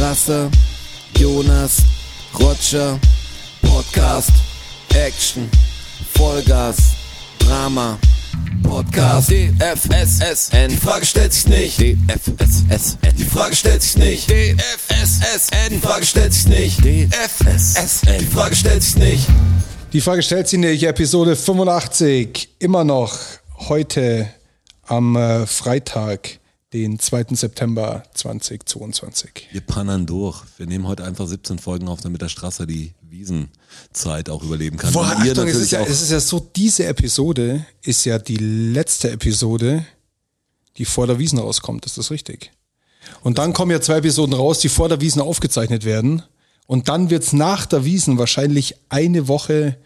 Rasse, Jonas, Roger, Podcast, Action, Vollgas, Drama, Podcast, DFSSN, die Frage stellt sich nicht, DFSSN, die Frage stellt sich nicht, DFSSN, die Frage stellt sich nicht, DFSSN, die Frage stellt sich nicht. Die Frage stellt sich nicht, Episode 85, immer noch. Heute am äh, Freitag, den 2. September 2022. Wir pannern durch. Wir nehmen heute einfach 17 Folgen auf, damit der Strasser die Wiesenzeit auch überleben kann. Boah, Achtung, es natürlich ist, ja, es ist ja so, diese Episode ist ja die letzte Episode, die vor der Wiesen rauskommt, ist das richtig? Und dann kommen ja zwei Episoden raus, die vor der Wiesen aufgezeichnet werden. Und dann wird's nach der Wiesen wahrscheinlich eine Woche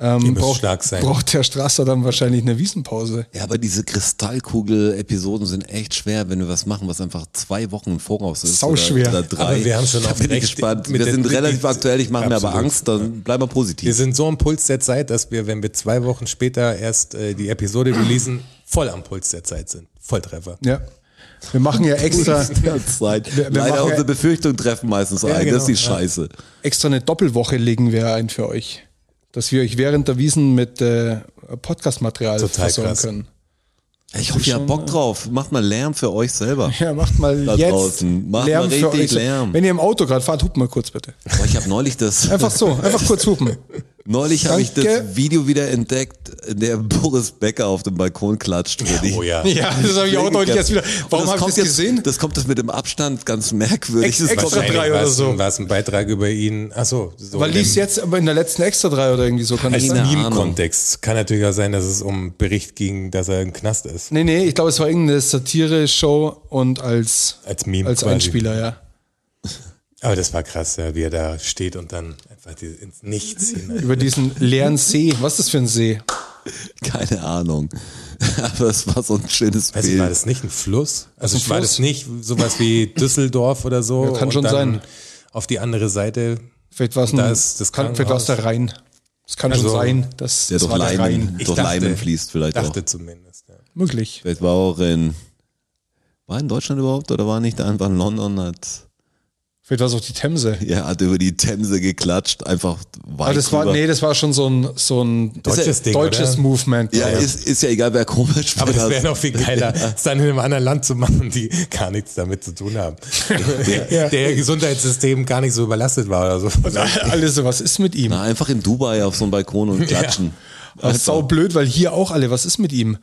ähm, braucht, stark sein. braucht der Strasser dann wahrscheinlich eine Wiesenpause. ja, aber diese Kristallkugel-Episoden sind echt schwer, wenn wir was machen, was einfach zwei Wochen im Voraus ist. Sauschwer. Oder, oder drei. Aber wir haben schon da bin ich recht gespannt. Wir sind relativ aktuell, ich mache mir aber. Angst, dann bleiben wir positiv. Wir sind so am Puls der Zeit, dass wir, wenn wir zwei Wochen später erst äh, die Episode releasen, voll am Puls der Zeit sind. Volltreffer. Ja. Wir machen ja extra, Zeit. Wir- wir Leider machen- unsere Befürchtungen treffen meistens ein. genau, das ist die ja. Scheiße. extra eine Doppelwoche legen wir ein für euch. Dass wir euch während der Wiesen mit äh, Podcast-Material versorgen krass. können. Ich hoffe, ihr habt Bock drauf. Macht mal Lärm für euch selber. Ja, macht mal Da jetzt draußen. Macht mal Lärm für richtig euch. Lärm. Wenn ihr im Auto gerade fahrt, hupt mal kurz bitte. Boah, ich habe neulich das. Einfach so, einfach kurz hupen. Neulich habe ich das. Video wieder entdeckt, in der Boris Becker auf dem Balkon klatscht. Oh ja. Ja, das habe ich auch neulich erst wieder. Warum habe ich kommt das jetzt- gesehen? Das kommt das mit dem Abstand ganz merkwürdig. Ex- Das extra drei oder war es- so. War es ein Beitrag über ihn? Achso. So Weil lief's jetzt aber in der letzten Extra 3 oder irgendwie so. Kann das Als. Meme-Kontext. Kann natürlich auch sein, dass es um einen Bericht ging, dass er im Knast ist. Nee, nee, ich glaube, es war irgendeine Satire-Show und als, Als Meme als. Einspieler, ja. Aber das war krass, ja, wie er da steht und dann einfach die, ins Nichts hinein. Über diesen leeren See. Was ist das für ein See? Keine Ahnung. Aber es war so ein schönes Also Bild. war das nicht ein Fluss? Also ein war Fluss? das nicht sowas wie Düsseldorf oder so? Ja, kann und schon dann sein. Auf die andere Seite. Vielleicht war es ein, Da ist das kann, vielleicht war es der Rhein. Es kann schon Also, sein, dass der das durch war der Leimen, Rhein. Durch dachte- Leimen fließt vielleicht Dachte auch. zumindest. Ja. Möglich. Vielleicht war auch in, war in Deutschland überhaupt oder war nicht einfach in London, hat, Vielleicht war es auch die Themse. ja, hat über die Themse geklatscht, einfach weit Aber das war, rüber. nee, das war schon so ein, so ein Deutsches Ding, deutsches oder? Movement. Ja, ist, ist ja egal, wer komisch Aber das wäre noch viel geiler, es dann in einem anderen Land zu machen, die gar nichts damit zu tun haben. Der, der Gesundheitssystem gar nicht so überlastet war oder so. Und alle so, was ist mit ihm? Na, einfach in Dubai auf so einem Balkon und klatschen. Das ist sau blöd, weil hier auch alle, was ist mit ihm?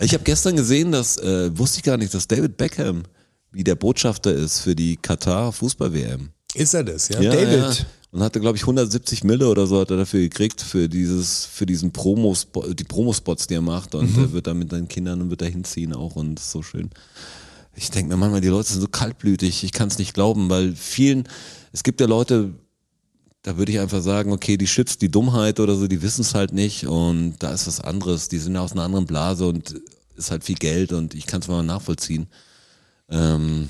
Ich habe gestern gesehen, dass, äh, wusste ich gar nicht, dass David Beckham wie der Botschafter ist für die Katar Fußball-WM. Ist er das, ja? Ja, David. Ja. Und hatte, glaube ich, 170 Mille oder so hat er dafür gekriegt, für dieses, für diesen Promos, die Promospots, die er macht. Und Mhm. er wird da mit seinen Kindern und wird da hinziehen auch und ist so schön. Ich denke mir manchmal, die Leute sind so kaltblütig, ich kann es nicht glauben, weil vielen, es gibt ja Leute, da würde ich einfach sagen, okay, die schützt die Dummheit oder so, die wissen es halt nicht und da ist was anderes, die sind aus einer anderen Blase und ist halt viel Geld und ich kann es mal nachvollziehen. Ähm,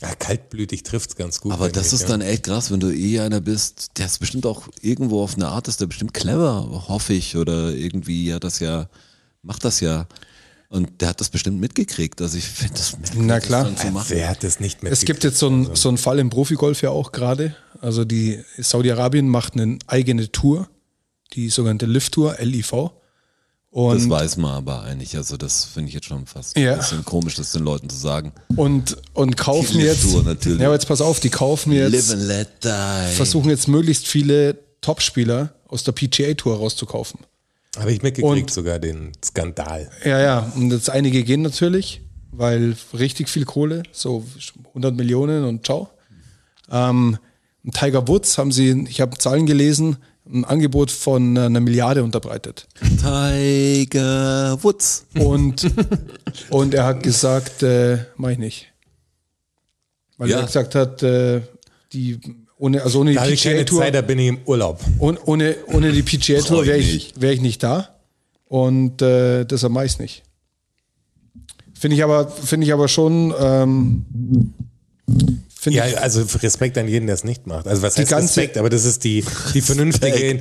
ja kaltblütig trifft's ganz gut. aber das ist ja. dann echt krass, wenn du eh einer bist, der ist bestimmt auch irgendwo auf eine Art, ist der bestimmt clever, hoffe ich, oder irgendwie ja das ja, macht das ja. Und der hat das bestimmt mitgekriegt. Also ich finde das merkwürdig, Na klar. das dann zu machen. Wer hat das nicht mehr? Es gibt jetzt so einen so einen Fall im Profigolf ja auch gerade. Also die Saudi-Arabien macht eine eigene Tour, die sogenannte Lift-Tour, LIV. Das Und, weiß man aber eigentlich. Also das finde ich jetzt schon fast Ja. ein bisschen komisch, das den Leuten zu sagen. und, und kaufen Die jetzt. Natürlich. Ja, aber jetzt pass auf, die kaufen jetzt, Live and let die. versuchen jetzt möglichst viele Topspieler aus der PGA-Tour rauszukaufen. Habe ich mitgekriegt, Und- sogar den Skandal. Ja, ja, und jetzt einige gehen natürlich, weil richtig viel Kohle, so 100 Millionen und ciao. Ähm, Tiger Woods haben sie, ich habe Zahlen gelesen, ein Angebot von einer Milliarde unterbreitet. Tiger Woods. Und, und er hat gesagt, äh, mach ich nicht. Weil Ja. er gesagt hat, äh, die ohne, also ohne die Da ich keine PGA-Tour, Zeit, da bin ich im Urlaub. ohne, ohne, ohne die Freu PGA-Tour ich wäre ich, nicht. wär ich nicht da. Und äh, deshalb mach ich's nicht. Finde ich aber, finde ich aber schon, ähm, Ja, ich. also Respekt an jeden, der es nicht macht. Also was Die heißt ganze- Respekt, aber das ist die, die vernünftige,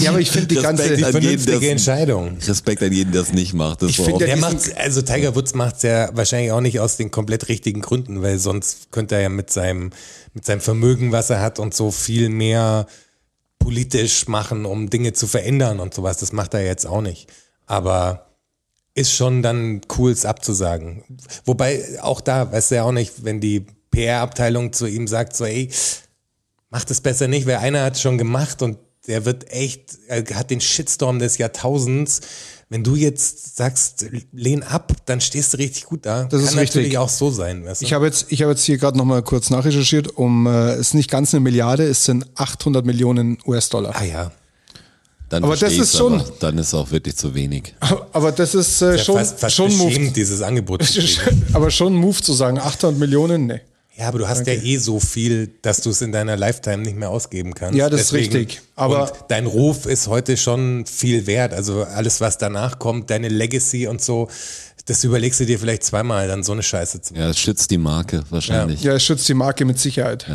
ja, aber ich finde die ganze. Die jeden, vernünftige der- Entscheidung. Respekt an jeden, der es nicht macht. Das Ich finde, der macht, also Tiger Woods macht's ja wahrscheinlich auch nicht aus den komplett richtigen Gründen, weil sonst könnte er ja mit seinem, mit seinem Vermögen, was er hat und so viel mehr politisch machen, um Dinge zu verändern und sowas. Das macht er jetzt auch nicht. Aber ist schon dann cool, es abzusagen. Wobei auch da, weißt du ja auch nicht, wenn die PR-Abteilung zu ihm sagt, so, ey, mach das besser nicht, weil einer hat es schon gemacht und der wird echt, er hat den Shitstorm des Jahrtausends. Wenn du jetzt sagst, lehn ab, dann stehst du richtig gut da. Das ist Kann natürlich richtig. auch so sein. Weißt du? Ich habe jetzt, ich habe jetzt hier gerade noch mal kurz nachrecherchiert. Um, äh, es ist nicht ganz eine Milliarde, es sind 800 Millionen US-Dollar. ah ja. dann aber das ist schon- aber dann ist auch wirklich zu wenig. Aber das ist äh, schon, fast, fast schon Move. dieses Angebot aber schon ein Move zu sagen, 800 Millionen, nee. Ja, aber du hast ja eh so viel, dass du es in deiner Lifetime nicht mehr ausgeben kannst. Ja, das ist richtig. Aber- und dein Ruf ist heute schon viel wert. Also alles, was danach kommt, deine Legacy und so, das überlegst du dir vielleicht zweimal, dann so eine Scheiße zu machen. Ja, es schützt die Marke wahrscheinlich. Ja, es schützt die Marke mit Sicherheit.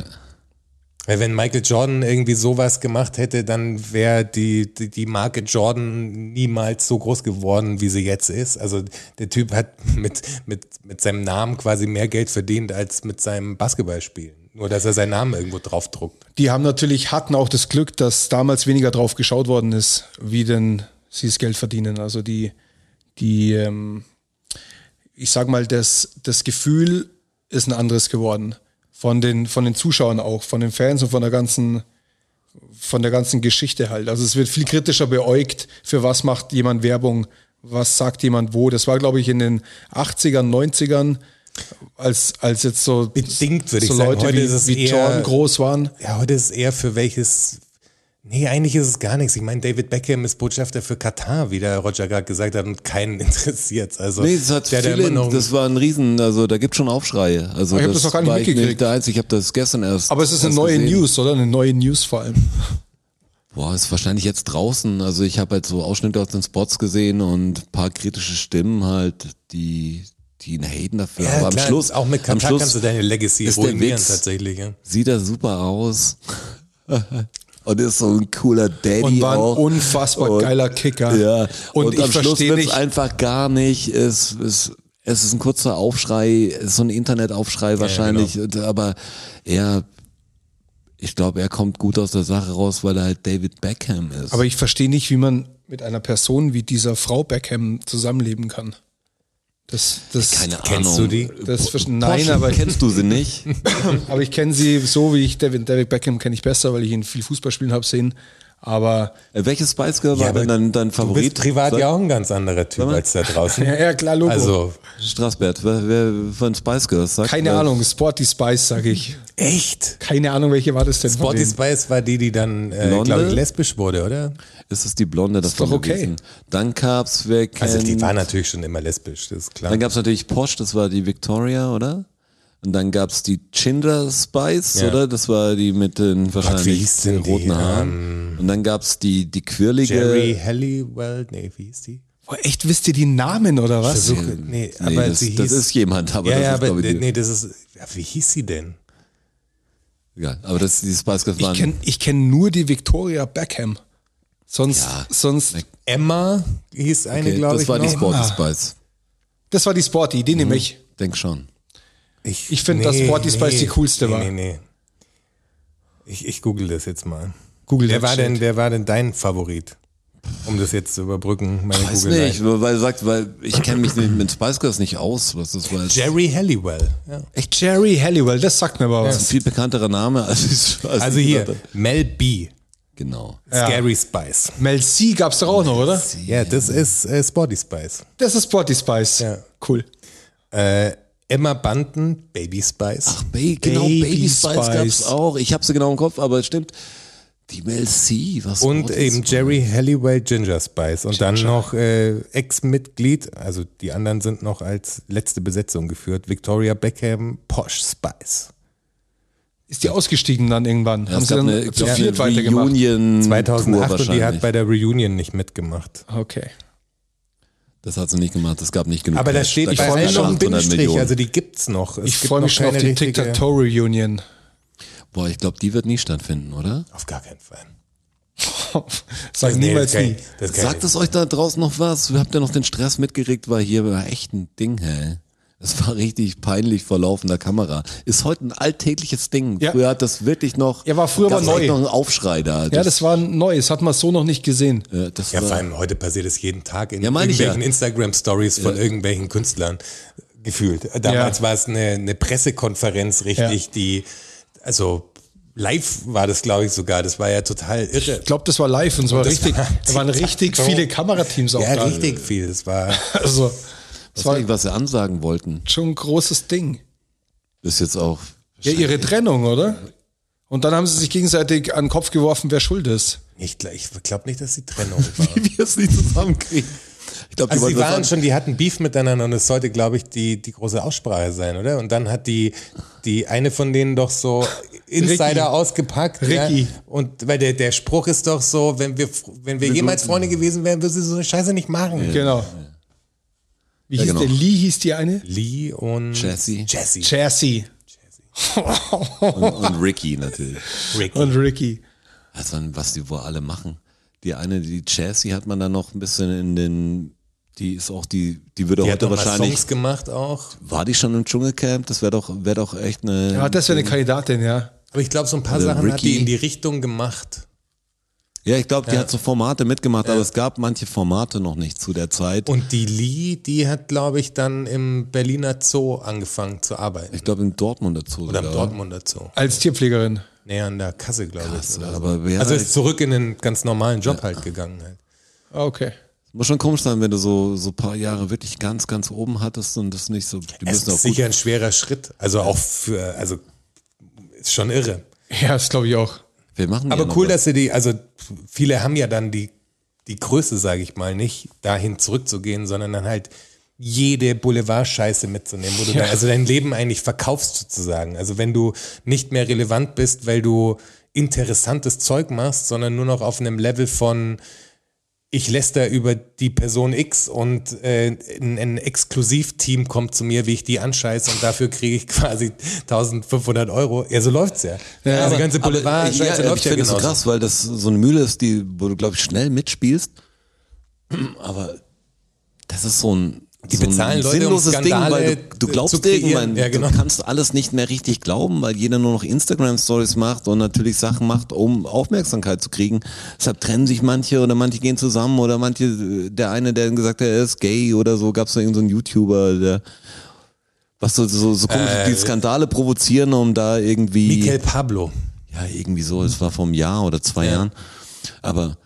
Weil wenn Michael Jordan irgendwie sowas gemacht hätte, dann wäre die, die, die Marke Jordan niemals so groß geworden, wie sie jetzt ist. Also der Typ hat mit, mit, mit seinem Namen quasi mehr Geld verdient als mit seinem Basketballspielen. Nur, dass er seinen Namen irgendwo draufdruckt. Die haben natürlich, hatten auch das Glück, dass damals weniger drauf geschaut worden ist, wie denn sie das Geld verdienen. Also die, die, ähm, ich sag mal, das, das Gefühl ist ein anderes geworden. Von den, von den Zuschauern auch, von den Fans und von der ganzen, von der ganzen Geschichte halt. Also es wird viel kritischer beäugt, für was macht jemand Werbung, was sagt jemand wo. Das war, glaube ich, in den 80ern, 90ern, als, als jetzt so, Bedingt, würde so ich sagen. Leute Heute wie, es wie Jordan groß waren. Ja, heute ist eher für welches. Nee, eigentlich ist es gar nichts. Ich meine, David Beckham ist Botschafter für Katar, wie der Roger gerade gesagt hat, und keinen interessiert. Also, Nee, das hat viele, das war ein Riesen, also da gibt schon Aufschreie. Also Ich hab das noch gar nicht mitgekriegt. der Einzige, ich habe das gestern erst. Aber es ist eine neue gesehen. News, oder? Eine neue News vor allem. Boah, ist wahrscheinlich jetzt draußen. Also ich habe halt so Ausschnitte aus den Spots gesehen und ein paar kritische Stimmen halt, die, die ihn haten dafür. ja, Aber am klar, Schluss, auch mit am Katar Schluss kannst du deine Legacy ruinieren tatsächlich. Ja. sieht er super aus. und ist so ein cooler Daddy Und war ein auch. unfassbar Und- geiler Kicker. Ja, Und und, ich am Schluss wird's nicht- einfach gar nicht. Es, es, es ist ein kurzer Aufschrei, es ist so ein Internetaufschrei wahrscheinlich, genau. und- aber er, ich glaube, er kommt gut aus der Sache raus, weil er halt David Beckham ist. Aber ich verstehe nicht, wie man mit einer Person wie dieser Frau Beckham zusammenleben kann. Das, das, keine Kennst Ahnung. du die? das nein, Porsche, aber, kennst du sie nicht? aber ich kenne sie so, wie ich David, David Beckham kenne ich besser, weil ich ihn viel Fußball spielen habe sehen. Aber Äh, Welches Spice Girl war denn dein, dein Du Favorit? bist privat Sag- ja auch ein ganz anderer Typ als da draußen. ja, ja klar, Logo. Also, Straßbert, wer, wer von Spice Girls sagt? keine wer- Ahnung, Sporty Spice, sage ich. echt? Keine Ahnung, welche war das denn? Sporty? Spice war die, die dann, äh, glaube ich, lesbisch wurde, oder? Ist es die Blonde davon doch okay. gewesen? Dann gab's, wer kennt, Also die war natürlich schon immer lesbisch, das ist klar. Dann gab's natürlich Posh, das war die Victoria, oder? Und dann gab's die Ginger Spice, Ja. oder? Das war die mit den wahrscheinlich wie hieß denn den die? roten Haaren. Und dann gab's die, die quirlige. Jerry Halliwell, nee, wie hieß die? Boah, echt, wisst ihr die Namen oder was? Versuche, nee, Nee, aber das, sie hieß, das ist jemand, aber ja, das ja, ist, aber glaube ich, die- nee, das ist, ja, wie hieß sie denn? egal. Aber das, die Spice Girls Ich waren, kenne ich kenn nur die Victoria Beckham. Sonst, Ja. sonst, Emma hieß eine, okay, glaube das ich, war die noch. Sporty Ah. Spice. das war die Sporty, die nehme ich. Denk schon. Ich find, dass Sporty Spice die coolste nee, war. Nee, nee. Ich, ich google das jetzt mal. Google wer war denn, wer war denn dein Favorit? Um das jetzt zu überbrücken, meine Weiß google nicht, weil sagt, weil ich kenne mich nicht mit Spice Girls nicht aus, was das war. Jerry Halliwell. Ja. Echt Jerry Halliwell, das sagt mir aber Das ist was. ein viel bekannterer Name, als ich als Also ich hier. Mel B. Genau. Scary Spice. Mel C gab's doch auch noch, oder? Ja, das ist äh, Sporty Spice. Das ist Sporty Spice. Ja. Cool. Äh, Emma Bunton, Baby Spice. Ach, ba genau, Baby Baby, Spice, Spice. gab's auch. Ich habe sie genau im Kopf, aber es stimmt. Die Mel C, was Und eben Jerry Halliwell Ginger Spice. Und dann noch äh, Ex-Mitglied, also die anderen sind noch als letzte Besetzung geführt, Victoria Beckham Posh Spice. Ist die ausgestiegen dann irgendwann? Ja, Haben sie dann eine, zu viert weitergemacht? Reunion 2008 und die hat bei der Reunion nicht mitgemacht. Okay. Das hat sie nicht gemacht, es gab nicht genug. Aber da Cash. steht bei gab's allen keine noch ein 800 Bindestrich, also die gibt's noch. Es Ich gibt freue mich noch schon auf die Tic-Tac-Toe-Reunion. Boah, ich glaube, die wird nie stattfinden, oder? Auf gar keinen Fall. Sag Nee, niemals nie. ich- Sagt ich es euch da draußen noch was? Habt ihr noch den Stress mitgekriegt? War hier war echt ein Ding, hä? Es war richtig peinlich vor laufender Kamera. Ist heute ein alltägliches Ding. Ja. Früher hat das wirklich noch. Ja, war früher mal neu. noch einen Aufschrei da. Ja, das war neu. Das hat man so noch nicht gesehen. ja, das Ja, war, vor allem heute passiert es jeden Tag in Ja, irgendwelchen ja. Instagram-Stories von irgendwelchen Künstlern gefühlt. Damals Ja. war es eine, eine Pressekonferenz richtig, Ja. die, also live war das, glaube ich, sogar. Das war ja total irre. Ich glaube, das war live und es war das richtig, war da waren richtig viele Kamerateams auch Ja, da. richtig viel. Das war, Also, das war was sie ansagen wollten. schon ein großes Ding. Ist jetzt auch. Ja, ihre Trennung, oder? Und dann haben sie sich gegenseitig an den Kopf geworfen, wer schuld ist. nicht, ich glaube nicht, dass die Trennung war. Wie wir es nicht zusammenkriegen. Ich glaube, Also die waren an- schon, die hatten Beef miteinander und es sollte, glaube ich, die, die große Aussprache sein, oder? Und dann hat die, die eine von denen doch so Insider Ricky. ausgepackt. Ricky. Ja? Und weil der, der Spruch ist doch so, wenn wir, wenn wir jemals Freunde gewesen wären, würden sie so eine Scheiße nicht machen. Genau. Wie hieß genau. der? Lee hieß die eine? Lee und Jessie. Jessie. Chassis und, und Ricky natürlich. Ricky. und Ricky. Also was die wohl alle machen. Die eine, die Chassis hat man dann noch ein bisschen in den, die ist auch die, die würde Die hat heute noch mal wahrscheinlich, Songs gemacht auch. war die schon im Dschungelcamp? Das wäre doch, wäre doch echt eine. Ja, das wäre eine Kandidatin, ja. Aber ich glaube, so ein paar Also Sachen hat die Ricky. in die Richtung gemacht. Ja, ich glaube, die hat so Formate mitgemacht, aber es gab manche Formate noch nicht zu der Zeit. Und die Lee, die hat, glaube ich, dann im Berliner Zoo angefangen zu arbeiten. ich glaube, in Dortmund dazu. Oder im sogar. Dortmunder Zoo. Als Tierpflegerin. Nee, an der Kasse, glaube ich. Oder so. aber ja, also ist zurück in den ganz normalen Job halt gegangen. Halt. Ah, Okay. Muss schon komisch sein, wenn du so, so ein paar Jahre wirklich ganz, ganz oben hattest und das nicht so, die Es ist sicher ein schwerer Schritt. Also auch für, also ist schon irre. Ja, das glaube ich auch. Wir machen Aber ja cool, was. dass sie die, also viele haben ja dann die, die Größe, sage ich mal, nicht dahin zurückzugehen, sondern dann halt jede Boulevard-Scheiße mitzunehmen, wo du Ja. dann, also dein Leben eigentlich verkaufst sozusagen. Also wenn du nicht mehr relevant bist, weil du interessantes Zeug machst, sondern nur noch auf einem Level von ich läster über die Person X und äh, ein, ein Exklusivteam kommt zu mir, wie ich die anscheiße und dafür kriege ich quasi 1500 Euro. Ja, so läuft's ja. ja also die ganze Aber, Boulevard-Scheiße ja, läuft ich ja finde so genauso. krass, weil das so eine Mühle ist, die, wo du, glaube ich, schnell mitspielst. Aber das ist so ein, Die so bezahlen ein Leute, um sinnloses Ding, weil du, du glaubst irgendwann, Ja, genau. du kannst alles nicht mehr richtig glauben, weil jeder nur noch Instagram-Stories macht und natürlich Sachen macht, um Aufmerksamkeit zu kriegen. Deshalb trennen sich manche oder manche gehen zusammen oder manche, der eine, der gesagt hat, er ist gay oder so, gab es da irgendeinen so einen YouTuber, der was so, so, so komisch, die Skandale provozieren, um da irgendwie. Michael Pablo. Ja, irgendwie so. Es war vor einem Jahr oder zwei Jahren. Aber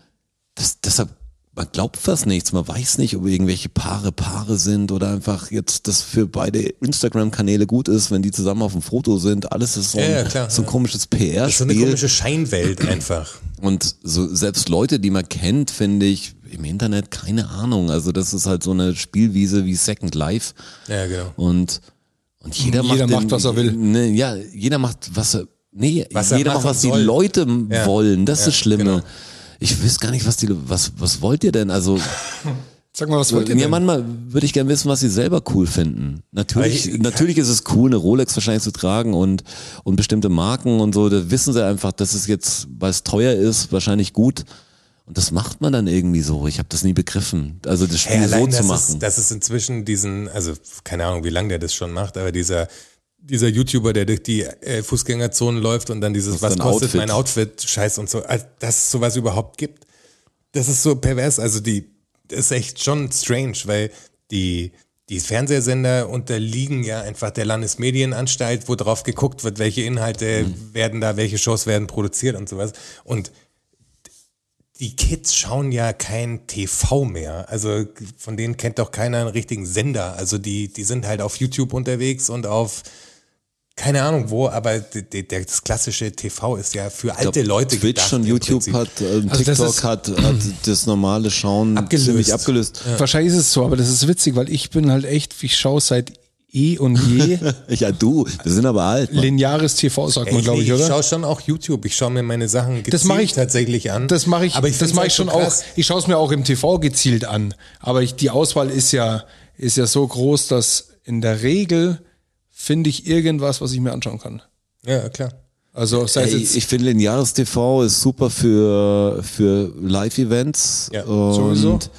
das, deshalb, man glaubt fast nichts. Man weiß nicht, ob irgendwelche Paare Paare sind oder einfach jetzt das für beide Instagram-Kanäle gut ist, wenn die zusammen auf dem Foto sind. Alles ist so ein, Ja, ja, klar, so ein ja. komisches Das ist so eine PR-Spiel. komische Scheinwelt einfach. Und so selbst Leute, die man kennt, finde ich im Internet keine Ahnung. Also das ist halt so eine Spielwiese wie Second Life. Ja, genau. Und, und jeder, Jeder macht, macht, den- was er will. Ne, ja, jeder macht, was er. Nee, Was er jeder macht, was die soll. Leute Ja. wollen. Das ist das Schlimme. genau. Ich wüsste gar nicht, was die, was, was wollt ihr denn? Also, Sag mal, was wollt ihr mir denn? manchmal würde ich gerne wissen, was sie selber cool finden. Natürlich, ich- natürlich ist es cool, eine Rolex wahrscheinlich zu tragen und, und bestimmte Marken und so. Da wissen sie einfach, dass es jetzt, weil es teuer ist, wahrscheinlich gut. Und das macht man dann irgendwie so. Ich habe das nie begriffen. Also das Spiel Hey, so zu machen. es, dass es inzwischen diesen, also keine Ahnung, wie lange der das schon macht, aber dieser, dieser YouTuber, der durch die äh, Fußgängerzonen läuft und dann dieses, was dein kostet Outfit? mein Outfit, Scheiß und so, als, dass es sowas überhaupt gibt, das ist so pervers. Also die, das ist echt schon strange, weil die, die Fernsehsender unterliegen ja einfach der Landesmedienanstalt, wo drauf geguckt wird, welche Inhalte Mhm. werden da, welche Shows werden produziert und sowas. Und die Kids schauen ja kein TV mehr. Also von denen kennt doch keiner einen richtigen Sender. Also die, die sind halt auf YouTube unterwegs und auf keine Ahnung wo, aber das klassische TV ist ja für alte glaub, Leute Twitch gedacht und YouTube hat, äh, Also das TikTok ist- hat, hat das normale Schauen Abgelöst. ziemlich abgelöst. Wahrscheinlich ist es so, aber das ist witzig, weil ich bin halt echt, ich schaue seit eh und je Ja, du, wir sind aber alt. Mann. lineares TV, sagt man, glaube ich, ich oder? schaue schon auch YouTube. Ich schaue mir meine Sachen gezielt Das mache ich tatsächlich an. Das mache ich, aber ich das mache halt ich schon so auch. Ich schaue es mir auch im TV gezielt an. Aber ich, die Auswahl ist ja, ist ja so groß, dass in der Regel finde ich irgendwas, was ich mir anschauen kann. Ja, klar. Also sei es Ey, jetzt ich finde lineares TV ist super für, für Live-Events Ja, sowieso. und,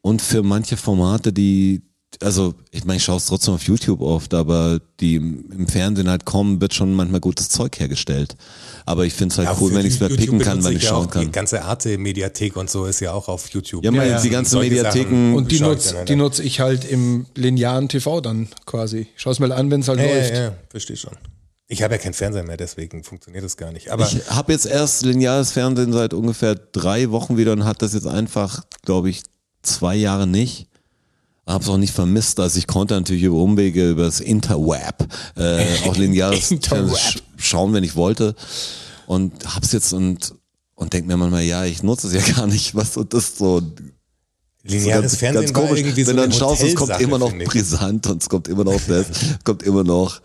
und für manche Formate, die, also ich meine, ich schaue es trotzdem auf YouTube oft, aber die im Fernsehen halt kommen, wird schon manchmal gutes Zeug hergestellt. Aber ich finde es halt Ja, cool, wenn ich es mehr YouTube picken kann, wann ich ja schauen kann. Die ganze Arte-Mediathek und so ist ja auch auf YouTube. Ja, man, ja. die ganzen Solche Mediatheken und die schau ich nutze halt die an. nutze ich halt im linearen TV dann quasi. Ich schaue es mal an, wenn es halt ja, läuft. ja, ja, verstehe schon. Ich habe ja keinen Fernseher mehr, deswegen funktioniert das gar nicht. Aber Ich habe jetzt erst lineares Fernsehen seit ungefähr drei Wochen wieder und hat das jetzt einfach, glaube ich, zwei Jahre nicht. Hab's auch nicht vermisst, also ich konnte natürlich über Umwege, über das Interweb, äh, auch lineares sch schauen, wenn ich wollte. Und hab's jetzt und, und denk mir manchmal, ja, ich nutze es ja gar nicht, was und das so. lineares so Fernsehen war irgendwie so Wenn du dann schaust, es kommt immer noch brisant und es kommt immer noch das, kommt immer noch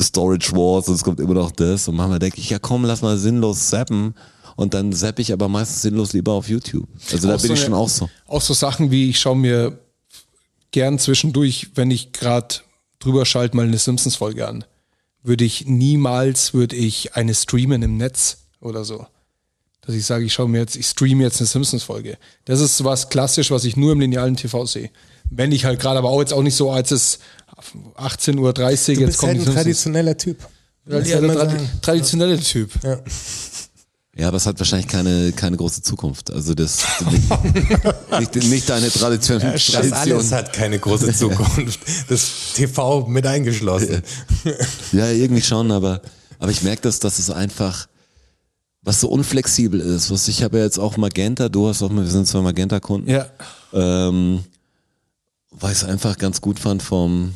Storage Wars und es kommt immer noch das. Und manchmal denke ich, ja komm, lass mal sinnlos zappen. Und dann zappe ich aber meistens sinnlos lieber auf YouTube. Also da Auch bin so ich eine- schon auch so. Auch so Sachen wie, ich schaue mir gern zwischendurch, wenn ich gerade drüber schalte, mal eine Simpsons-Folge an. Würde ich niemals, würde ich eine streamen im Netz oder so. Dass ich sage, ich schaue mir jetzt, ich streame jetzt eine Simpsons-Folge. Das ist was klassisch, was ich nur im linearen TV sehe. Wenn ich halt gerade, aber auch jetzt auch nicht so, als es 18.30 Uhr, jetzt bist kommt halt ein Simpsons. traditioneller Typ. Ja, Das der soll man tradi sagen. traditionelle Typ. Ja, aber es hat wahrscheinlich keine, keine große Zukunft. Also das nicht, nicht, nicht deine Tradition. Das Tradition. alles hat keine große Zukunft. Das TV mit eingeschlossen. Ja, irgendwie schon, aber, aber ich merke das, dass es einfach, was so unflexibel ist. Was ich habe ja jetzt auch Magenta, du hast auch, wir sind zwei Magenta-Kunden. Ja. Ähm, weil ich es einfach ganz gut fand vom,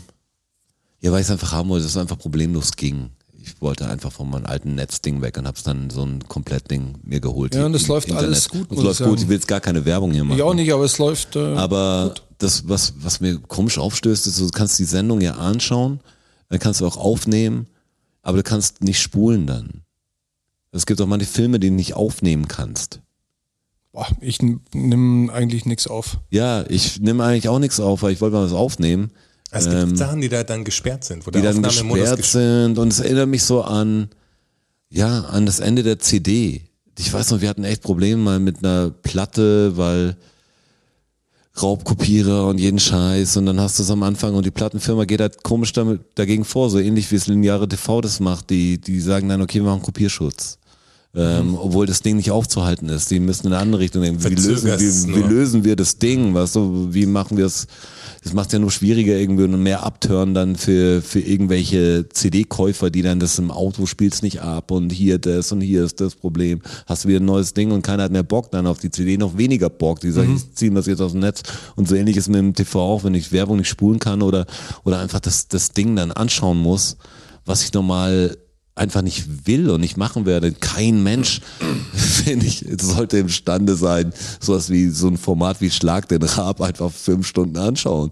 ja, weil ich es einfach haben wollte, dass es einfach problemlos ging. Ich wollte einfach von meinem alten Netzding weg und habe es dann so ein Komplettding mir geholt. Ja, und es läuft Internet. alles gut, Und Es läuft ich gut, ich will jetzt gar keine Werbung hier machen. Ich auch nicht, aber es läuft. Äh, Aber das, was, was mir komisch aufstößt, ist, du kannst die Sendung ja anschauen, dann kannst du auch aufnehmen, aber du kannst nicht spulen dann. Es gibt auch manche Filme, die du nicht aufnehmen kannst. boah, ich nehme eigentlich nichts auf. Ja, ich nehme eigentlich auch nichts auf, weil ich wollte mal was aufnehmen, Es gibt Sachen, die da dann gesperrt sind, wo die dann gesperrt gesperrt sind und es erinnert mich so an, ja, an das Ende der CD. Ich weiß noch, wir hatten echt Probleme mal mit einer Platte, weil Raubkopierer und jeden Scheiß und dann hast du es am Anfang und die Plattenfirma geht halt komisch damit, dagegen vor, so ähnlich wie es lineare TV das macht, die, die sagen dann, okay, wir machen Kopierschutz. Ähm, obwohl das Ding nicht aufzuhalten ist. Die müssen in eine andere Richtung denken. Wie lösen, wie nur. lösen wir das Ding? Weißt du, wie machen wir es? Das macht ja nur schwieriger irgendwie und mehr Abtören dann für, für irgendwelche CD-Käufer, die dann das im Auto spielst nicht ab und hier das und hier ist das Problem. Hast du wieder ein neues Ding und keiner hat mehr Bock dann auf die CD, noch weniger Bock. Die sagen, ich ziehen das jetzt aus dem Netz und so ähnlich ist mit dem TV auch, wenn ich Werbung nicht spulen kann oder, oder einfach das, das Ding dann anschauen muss, was ich normal einfach nicht will und nicht machen werde. Kein Mensch, finde ich, sollte imstande sein, sowas wie so ein Format wie Schlag den Rab einfach fünf Stunden anschauen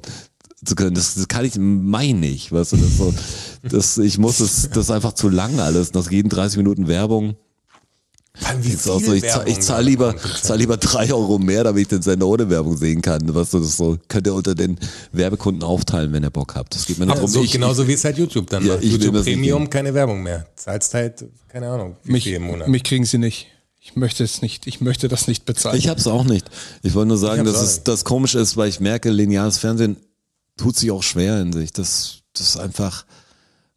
zu können. Das, das kann ich, meine ich, weißt du, das so, das, ich muss es, das ist einfach zu lang alles. Nach jeden 30 Minuten Werbung. Mann, wie Ist auch viel so, ich, zahl, Werbung ich zahl da lieber, zahl lieber drei Euro mehr, damit ich den Sender ohne Werbung sehen kann. Was du das so, könnt ihr unter den Werbekunden aufteilen, wenn ihr Bock habt. Das geht mir nicht Ja, darum. so, ich, genauso wie es halt YouTube dann Ja, macht. YouTube Premium, keine Werbung mehr. Zahlst halt, keine Ahnung, wie Mich, viel im Monat. mich kriegen sie nicht. Ich möchte es nicht. Ich möchte das nicht bezahlen. Ich hab's auch nicht. Ich wollte nur sagen, dass es das komisch ist, weil ich merke, lineares Fernsehen tut sich auch schwer in sich. Das, das ist einfach,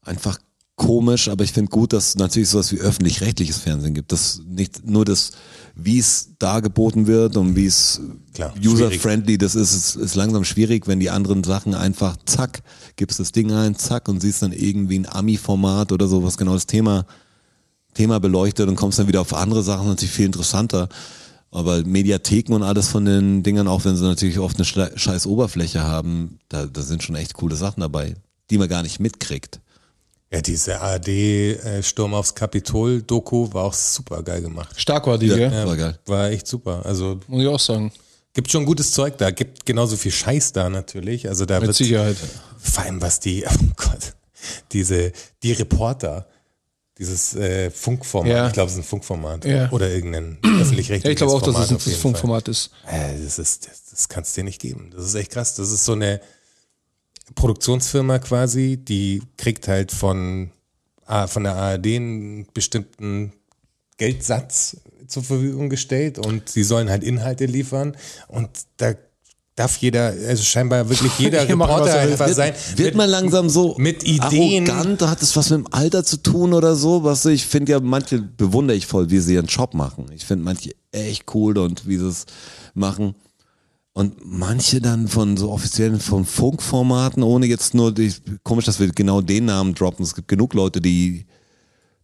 einfach komisch, aber ich finde gut, dass es natürlich sowas wie öffentlich-rechtliches Fernsehen gibt. Das nicht nur das, wie es dargeboten wird und wie es user-friendly das ist, ist, ist langsam schwierig, wenn die anderen Sachen einfach zack, gibst das Ding ein, zack und siehst dann irgendwie ein Ami-Format oder so, was genau das Thema Thema beleuchtet und kommst dann wieder auf andere Sachen, natürlich viel interessanter. Aber Mediatheken und alles von den Dingern, auch wenn sie natürlich oft eine scheiß Oberfläche haben, da, da sind schon echt coole Sachen dabei, die man gar nicht mitkriegt. Ja, diese ARD äh, Sturm aufs Kapitol Doku war auch super geil gemacht. Stark war die, Ja. gell? Ja. War geil. War echt super. Also Muss ich auch sagen. Gibt schon gutes Zeug da, gibt genauso viel Scheiß da natürlich. Also da Mit wird Sicherheit. vor allem was die, oh Gott, diese, die Reporter, dieses äh, Funkformat, Ja. ich glaube, es ist ein Funkformat Ja. oder irgendein öffentlich-rechtliches Ja, ich glaube auch, dass Format es ein Funkformat ist. Fall. Äh, das ist, das, das kannst du dir nicht geben. Das ist echt krass. Das ist so eine Produktionsfirma quasi, die kriegt halt von, von der ARD einen bestimmten Geldsatz zur Verfügung gestellt und sie sollen halt Inhalte liefern und da darf jeder, also scheinbar wirklich jeder Reporter er einfach Wird, sein. wird mit, man langsam so mit Ideen. arrogant? Hat es was mit dem Alter zu tun oder so? Was ich finde ja, manche bewundere ich voll, wie sie ihren Job machen. Ich finde manche echt cool und wie sie es machen. Und manche dann von so offiziellen, von Funkformaten, ohne jetzt nur, die, komisch, dass wir genau den Namen droppen. Es gibt genug Leute, die,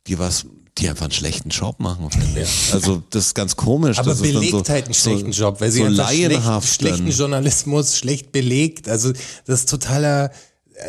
die was, die einfach einen schlechten Job machen. ich. Also, das ist ganz komisch. aber das belegt so, halt einen schlechten Job, weil sie so einfach schlecht, schlechten. Journalismus schlecht belegt. Also das ist totaler,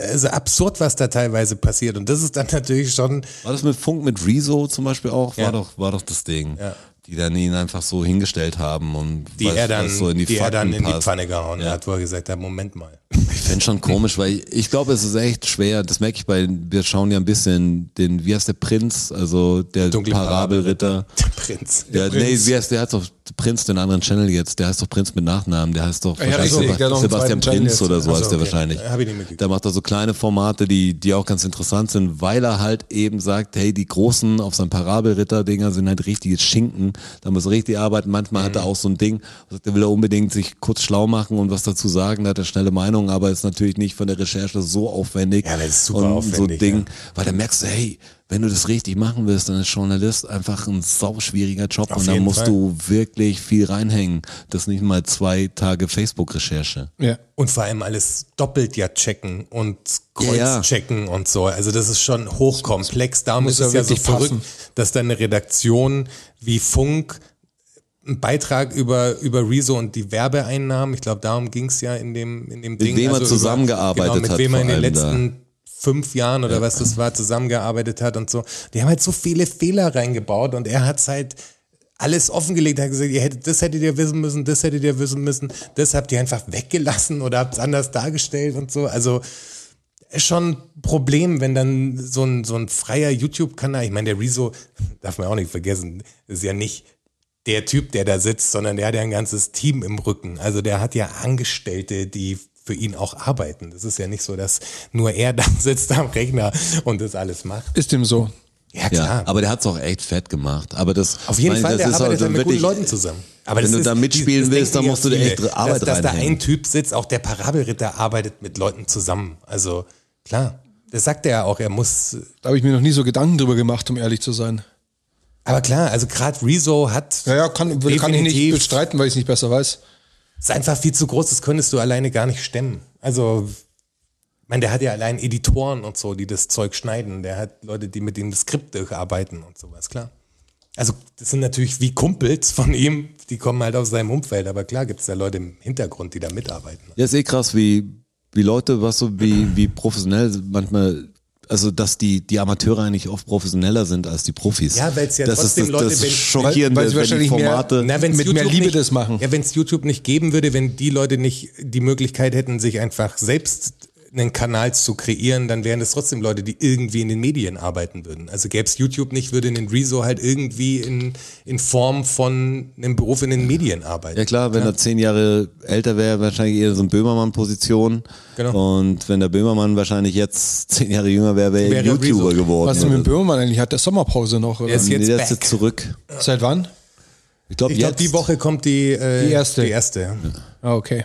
also absurd, was da teilweise passiert. Und das ist dann natürlich schon, War das mit Funk mit Rezo zum Beispiel auch? Ja. War doch, war doch das Ding. Ja. Die dann ihn einfach so hingestellt haben und die was- er dann, so in die, die er dann in die. Pfanne gehauen Ja. hat, wo er gesagt hat, Moment mal. Ich fände schon komisch, weil ich, glaube, es ist echt schwer. Das merke ich bei, wir schauen ja ein bisschen den, wie heißt der Prinz, also der Dunkle Parabelritter. Der Prinz. Ja, nee, wie heißt der? Hat doch Prinz, den anderen Channel jetzt. Der heißt doch Prinz mit Nachnamen. Der heißt doch Ja, wahrscheinlich richtig, der einen Sebastian Prinz oder so Ach so, heißt der okay. wahrscheinlich. Hab ich nicht mitgekriegt. Der macht da so kleine Formate, die, die auch ganz interessant sind, weil er halt eben sagt, hey, die großen auf seinem Parabelritter-Dinger sind halt richtige Schinken. Da muss er richtig arbeiten. Manchmal Mhm. hat er auch so ein Ding, sagt, der will er unbedingt sich kurz schlau machen und was dazu sagen. Da hat er schnelle Meinung, aber ist natürlich nicht von der Recherche so aufwendig. Ja, das ist super und aufwendig, So Ding, ja. weil da merkst du, hey, wenn du das richtig machen willst, dann ist Journalist einfach ein sauschwieriger Job Auf und da musst Fall. du wirklich viel reinhängen. Das ist nicht mal zwei Tage Facebook-Recherche. Ja. Und vor allem alles doppelt ja checken und Ja, ja. kreuz checken und so. Also das ist schon hochkomplex. Da muss ja es ja so verrückt, passen. dass dann eine Redaktion wie Funk einen Beitrag über, über Rezo und die Werbeeinnahmen, ich glaube, darum ging es ja in dem, in dem Ding. wem er über- zusammengearbeitet genau, mit hat wem er in den allem da. letzten fünf Jahren oder was das war, zusammengearbeitet hat und so. Die haben halt so viele Fehler reingebaut und er hat's halt alles offengelegt, hat gesagt, ihr hättet, das hättet ihr wissen müssen, das hättet ihr wissen müssen, das habt ihr einfach weggelassen oder habt es anders dargestellt und so. Also schon ein Problem, wenn dann so ein, so ein freier YouTube-Kanal, ich meine, der Rezo, darf man auch nicht vergessen, ist ja nicht der Typ, der da sitzt, sondern der hat ja ein ganzes Team im Rücken. Also der hat ja Angestellte, die für ihn auch arbeiten. Das ist ja nicht so, dass nur er da sitzt am Rechner und das alles macht. Ist dem so. Ja, klar. Ja, aber der hat's auch echt fett gemacht. Aber das Auf jeden meine, Fall, das der ist arbeitet also dann mit guten wirklich- Leuten zusammen. Aber Wenn du ist, da mitspielen das willst, dann musst du dir echt Arbeit dass, dass da ein Typ sitzt, auch der Parabelritter arbeitet mit Leuten zusammen. Also klar, das sagt er ja auch, er muss Da habe ich mir noch nie so Gedanken drüber gemacht, um ehrlich zu sein. Aber klar, also gerade Rezo hat. Ja, ja, kann, kann ich nicht bestreiten, weil ich es nicht besser weiß. Ist einfach viel zu groß, das könntest du alleine gar nicht stemmen. Also, ich meine, der hat ja allein Editoren und so, die das Zeug schneiden. Der hat Leute, die mit ihm das Skript durcharbeiten und sowas, klar. Also, das sind natürlich wie Kumpels von ihm, die kommen halt aus seinem Umfeld, aber klar gibt es da Leute im Hintergrund, die da mitarbeiten. Ja, ist eh krass, wie, wie Leute, was so, wie, wie professionell manchmal, also, dass die, die Amateure eigentlich oft professioneller sind als die Profis. Ja, weil's ja das trotzdem ist das, Leute, das wenn- schockierende, weil- weil wenn die wahrscheinlich mehr- Formate, Na, Mit mehr YouTube Liebe nicht, das machen. Ja, wenn es YouTube nicht geben würde, wenn die Leute nicht die Möglichkeit hätten, sich einfach selbst einen Kanal zu kreieren, dann wären es trotzdem Leute, die irgendwie in den Medien arbeiten würden. Also gäbe es YouTube nicht, würde ein Rezo halt irgendwie in, in Form von einem Beruf in den Medien arbeiten. ja klar, wenn er zehn Jahre älter wäre, wahrscheinlich eher so eine Böhmermann-Position. Genau. Und wenn der Böhmermann wahrscheinlich jetzt zehn Jahre jünger wäre, wäre er Wäre YouTuber Rezo. geworden. Was ist denn mit Böhmermann eigentlich? Hat der Sommerpause noch? Oder? Er ist nee, jetzt der ist jetzt zurück. Seit wann? Ich glaube, jetzt. die Woche kommt die, äh, Die erste. Die erste. ja. Ah, okay.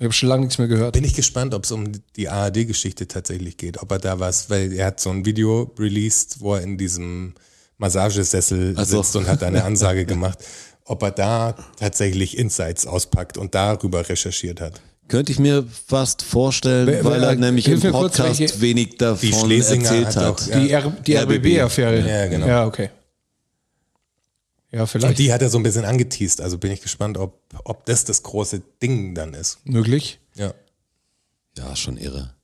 Ich habe schon lange nichts mehr gehört. Bin ich gespannt, ob es um die ARD-Geschichte tatsächlich geht, ob er da was, weil er hat so ein Video released, wo er in diesem Massagesessel Ach so. sitzt und hat eine Ansage gemacht, ob er da tatsächlich Insights auspackt und darüber recherchiert hat. Könnte ich mir fast vorstellen, weil wer- er nämlich im kurz, Podcast welche- wenig davon erzählt hat auch- ja. Die, RBB. RBB-Affäre. Ja, genau. Ja, okay. Ja, Und vielleicht. die hat er so ein bisschen angeteased, also bin ich gespannt, ob, ob das das große Ding dann ist. Möglich. Ja. Ja, schon irre.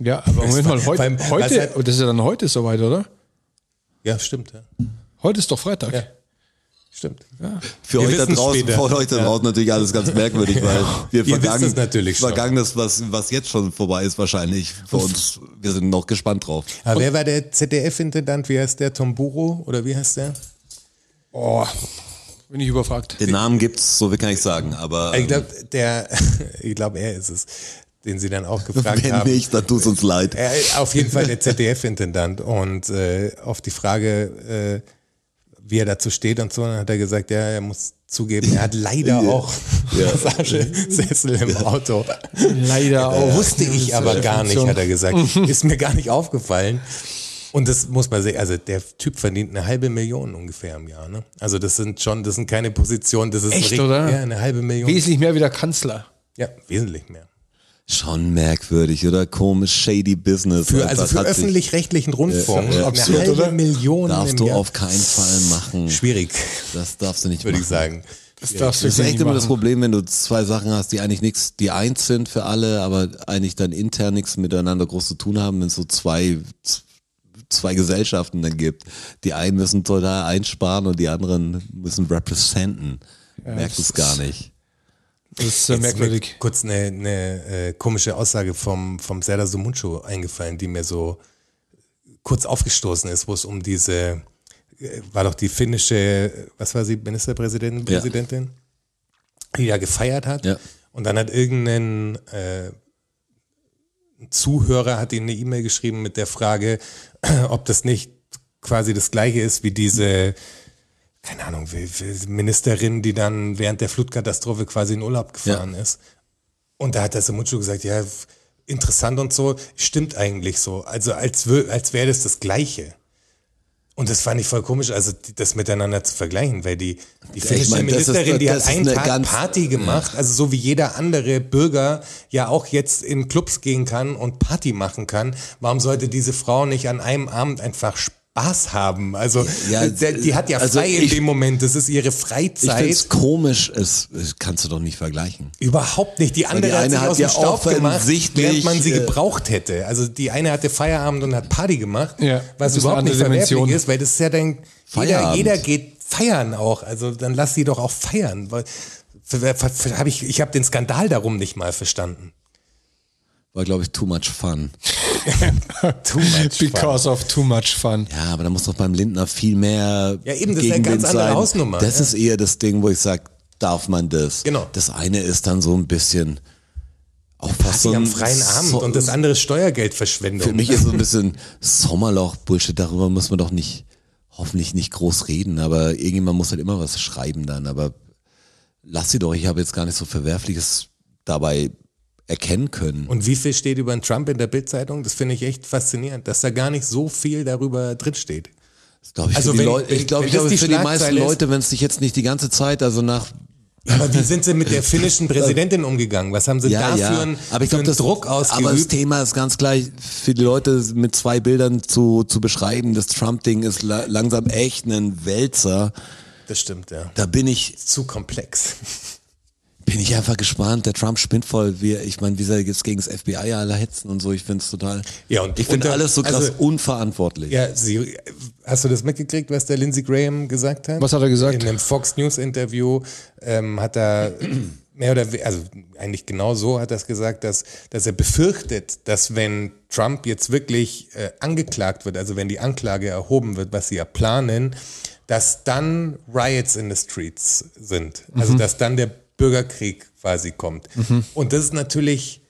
Ja, aber Moment mal, heute, Beim- heute hat- das ist ja dann heute soweit, oder? Ja, stimmt. Ja. Heute ist doch Freitag. Ja. Stimmt. Für Wir euch da draußen, später. für euch da draußen natürlich alles ganz merkwürdig, weil wir Ihr vergangen, es natürlich schon. vergangenes, was, was jetzt schon vorbei ist wahrscheinlich für uns, wir sind noch gespannt drauf. Aber wer war der ZDF-Intendant? Wie heißt der? Tom Buro? Oder wie heißt der? Oh, bin ich überfragt. Den Namen gibt's, so viel kann ich sagen, aber Ich glaube, der, ich glaube, er ist es, den sie dann auch gefragt wenn haben. nicht, dann tut's uns leid. Er, auf jeden Fall der ZDF-Intendant. Und äh, auf die Frage, äh, wie er dazu steht und so, dann hat er gesagt, ja, er muss zugeben, er hat leider auch Massagesessel im Auto. Leider auch. Wusste ich aber gar nicht, hat er gesagt. Ist mir gar nicht aufgefallen. Und das muss man sehen, also der Typ verdient eine halbe Million ungefähr im Jahr. Ne? Also das sind schon, das sind keine Positionen, das ist ein Echt, richt- oder? Ja, eine halbe Million. Wesentlich mehr wie der Kanzler. ja, wesentlich mehr. Schon merkwürdig oder komisch, shady Business. Für, also für öffentlich-rechtlichen Rundfunk Ja, eine absurd, halbe oder? Million darfst du Jahr. auf keinen Fall machen. Schwierig, Das darfst du nicht würde machen. ich sagen. Das darfst du Das ist echt immer das machen. Problem, wenn du zwei Sachen hast, die eigentlich nichts, die eins sind für alle, aber eigentlich dann intern nichts miteinander groß zu tun haben, wenn es so zwei, zwei Gesellschaften dann gibt. Die einen müssen total einsparen und die anderen müssen representen. Merkst du es gar nicht. Das ist äh, ist mir merkwürdig. kurz eine, eine äh, komische Aussage vom, vom Serdar Sumuncu eingefallen, die mir so kurz aufgestoßen ist, wo es um diese, äh, war doch die finnische, was war sie, Ministerpräsidentin, Ja. Präsidentin, die da gefeiert hat. Ja. Und dann hat irgendein äh, Zuhörer hat ihnen eine E-Mail geschrieben mit der Frage, ob das nicht quasi das gleiche ist wie diese, keine Ahnung, Ministerin, die dann während der Flutkatastrophe quasi in Urlaub gefahren ist. Und da hat der Samucho gesagt, ja, interessant und so, stimmt eigentlich so. Also als, als wäre das das Gleiche. Und das fand ich voll komisch, also das miteinander zu vergleichen, weil die, die finnische meine, das ist- Ministerin, die hat einen eine Tag ganz- Party gemacht, also so wie jeder andere Bürger ja auch jetzt in Clubs gehen kann und Party machen kann. Warum sollte diese Frau nicht an einem Abend einfach Spaß haben? Also Ja, der, die hat ja also frei in ich- dem Moment, das ist ihre Ich Freizeit. finde es komisch, es, kannst du doch nicht vergleichen. Überhaupt nicht. Die andere die hat sich hat aus dem ja Staub gemacht, während man sie äh, gebraucht hätte. Also die eine hatte Feierabend und hat Party gemacht, Ja, was überhaupt nicht verwerflich ist, weil das ist ja dann, jeder, Feierabend. jeder geht feiern auch. Also dann lass sie doch auch feiern. Weil, für, für, für, hab ich ich habe den Skandal darum nicht mal verstanden. War, glaube ich, too much fun. Too much fun. Because of too much fun. Ja, aber da muss doch beim Lindner viel mehr Ja, eben, das ist eine ganz andere sein. Hausnummer, Das ja. ist eher das Ding, wo ich sage, darf man das? Genau. Das eine ist dann so ein bisschen auch fast so am freien Abend so, und das andere ist Steuergeldverschwendung. Für mich ist so ein bisschen Sommerloch-Bullshit, darüber muss man doch nicht, hoffentlich nicht groß reden, aber irgendjemand muss halt immer was schreiben dann, aber lass sie doch, ich habe jetzt gar nicht so Verwerfliches dabei erkennen können. Und wie viel steht über den Trump in der Bildzeitung? Das finde ich echt faszinierend, dass da gar nicht so viel darüber drinsteht. Das glaub ich, Also wenn- Leute, ich glaube, ich glaube, für die meisten Leute, wenn es sich jetzt nicht die ganze Zeit, also nach Aber wie sind sie mit der finnischen Präsidentin umgegangen? Was haben sie da für einen, aber ich glaube, einen das Druck Aber das ausgeübt? Thema ist ganz gleich für die Leute mit zwei Bildern zu, zu beschreiben. Das Trump-Ding ist la langsam echt ein Wälzer. Das stimmt, ja. Da bin ich, Zu komplex. Bin ich einfach gespannt. Der Trump spinnt voll. Wie, ich meine, wie soll er jetzt gegen das FBI alle hetzen und so. Ich finde es total. Ja, und- ich finde alles so krass also- unverantwortlich. Ja, sie, hast du das mitgekriegt, was der Lindsey Graham gesagt hat? Was hat er gesagt? In einem Fox News Interview ähm, hat er mehr oder also eigentlich genau so hat er es gesagt, dass, dass er befürchtet, dass wenn Trump jetzt wirklich äh, angeklagt wird, also wenn die Anklage erhoben wird, was sie ja planen, dass dann Riots in the Streets sind. Also dass dann der Bürgerkrieg quasi kommt. Und das ist natürlich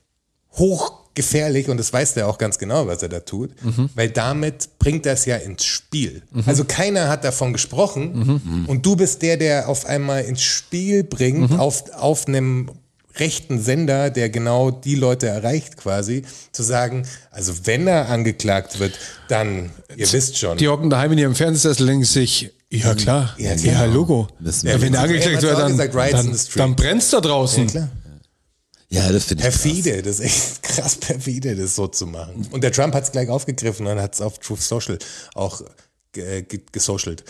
hochgefährlich und das weiß der auch ganz genau, was er da tut, weil damit bringt es ja ins Spiel. Also keiner hat davon gesprochen und du bist der, der auf einmal ins Spiel bringt, auf, auf einem rechten Sender, der genau die Leute erreicht quasi, zu sagen, also wenn er angeklagt wird, dann, ihr wisst schon. Die hocken daheim in ihrem Fernsehsessel denken sich, ja klar, Ja, ja, klar. Logo. Ja, wenn der hat's wird, dann, gesagt, dann, dann brennt's da draußen. ja, klar. Ja, das finde ich krass. Perfide, das ist echt krass perfide, das so zu machen. Und der Trump hat es gleich aufgegriffen und hat es auf Truth Social auch ge- ge- gesocialt.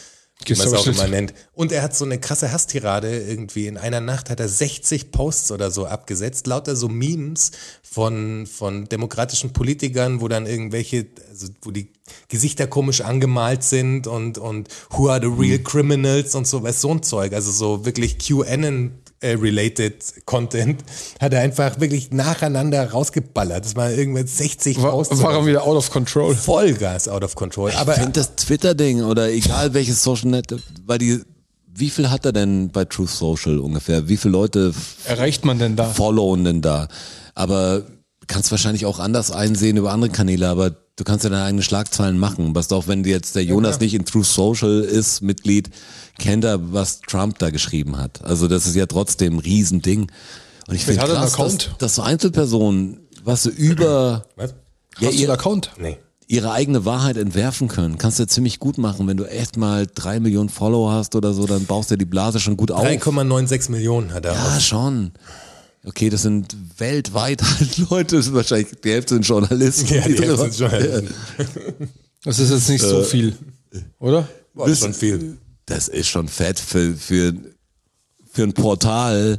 Wie man es auch immer nennt. Und er hat so eine krasse Hasstirade irgendwie. In einer Nacht hat er 60 Posts oder so abgesetzt, lauter so Memes von, von demokratischen Politikern, wo dann irgendwelche, also wo die Gesichter komisch angemalt sind und, und who are the real criminals und so, was so ein Zeug. Also so wirklich QAnon related Content hat er einfach wirklich nacheinander rausgeballert. Das waren irgendwann 60 War, war er wieder out of control. Vollgas out of control. Aber Ich finde das Twitter-Ding oder egal welches Social Net, weil die, wie viel hat er denn bei Truth Social ungefähr? Wie viele Leute Erreicht man denn da? followen denn da? Aber kannst wahrscheinlich auch anders einsehen über andere Kanäle, aber du kannst ja deine eigenen Schlagzeilen machen. Was auch wenn jetzt der Jonas nicht in Truth Social ist, Mitglied, kennt er, was Trump da geschrieben hat. Also das ist ja trotzdem ein Riesending. Und ich finde krass, dass, dass so Einzelpersonen, was so über was? ja, Hast du einen ihr, Account? Nee. ihre eigene Wahrheit entwerfen können. Kannst du ja ziemlich gut machen. Wenn du echt mal drei Millionen Follower hast oder so, dann baust du die Blase schon gut auf. 3,96 Millionen hat er. Ja, schon. Okay, das sind weltweit halt Leute, das ist wahrscheinlich die Hälfte sind Journalisten. Ja, die Hälfte sind Journalisten. Das ist jetzt nicht so viel, oder? Boah, das ist schon viel. Das ist schon fett für, für, für ein Portal,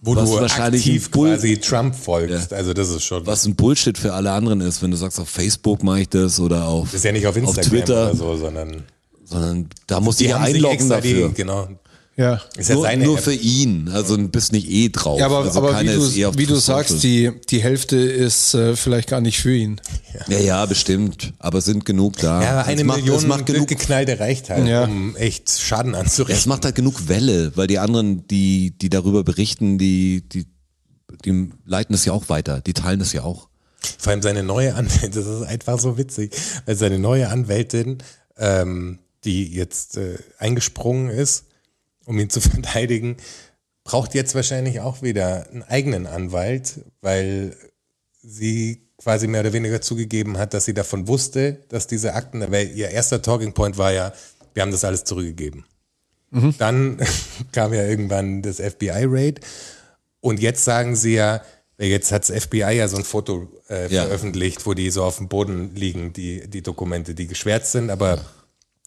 Wo Was du wahrscheinlich aktiv quasi Trump folgst. Also das ist schon. was ein Bullshit für alle anderen ist, wenn du sagst, auf Facebook mache ich das oder auf, Das ist ja nicht auf Instagram Twitter, oder so, sondern sondern da haben sich einloggen dafür. Die, genau. Ja. Ist ja nur seine nur App. für ihn, also du bist nicht eh drauf. Ja, aber, also aber wie du, ist eh auf wie du sagst, die, die Hälfte ist äh, vielleicht gar nicht für ihn. Ja, ja, bestimmt. Aber sind genug da. Ja, eine macht, Million es macht genug, geknallte reicht halt, Ja. um echt Schaden ja, anzurichten. es macht halt genug Welle, weil die anderen, die, die darüber berichten, die, die, die leiten es ja auch weiter. Die teilen es ja auch. Vor allem seine neue Anwältin, das ist einfach so witzig, weil seine neue Anwältin, ähm, die jetzt äh, eingesprungen ist, um ihn zu verteidigen, braucht jetzt wahrscheinlich auch wieder einen eigenen Anwalt, weil sie quasi mehr oder weniger zugegeben hat, dass sie davon wusste, dass diese Akten, weil ihr erster Talking Point war ja, wir haben das alles zurückgegeben. Dann kam ja irgendwann das FBI-Raid und jetzt sagen sie ja, jetzt hat das FBI ja so ein Foto äh, Ja. veröffentlicht, wo die so auf dem Boden liegen, die, die Dokumente, die geschwärzt sind, aber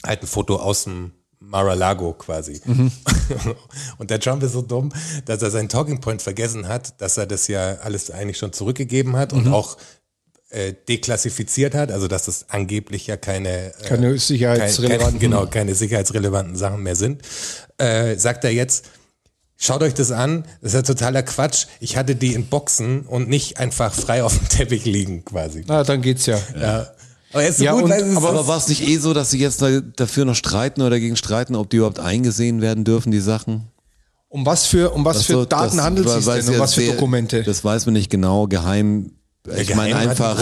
halt ein Foto aus dem Mar-a-Lago quasi. Und der Trump ist so dumm, dass er seinen Talking Point vergessen hat, dass er das ja alles eigentlich schon zurückgegeben hat und auch äh, deklassifiziert hat, also dass das angeblich ja keine, äh, Keine sicherheitsrelevanten- keine, genau, keine sicherheitsrelevanten Sachen mehr sind, äh, sagt er jetzt, schaut euch das an, das ist ja totaler Quatsch. Ich hatte die in Boxen und nicht einfach frei auf dem Teppich liegen quasi. Na, dann geht's ja. Ja. Aber er ist so Ja, gut, und- weil es ist Aber so- war es nicht eh so, dass sie jetzt da- dafür noch streiten oder dagegen streiten, ob die überhaupt eingesehen werden dürfen, die Sachen? Um was für, um was für Also, Daten das- handelt es sich denn? Um was für Dokumente? Das weiß man nicht genau, geheim. Ich Geheim meine einfach,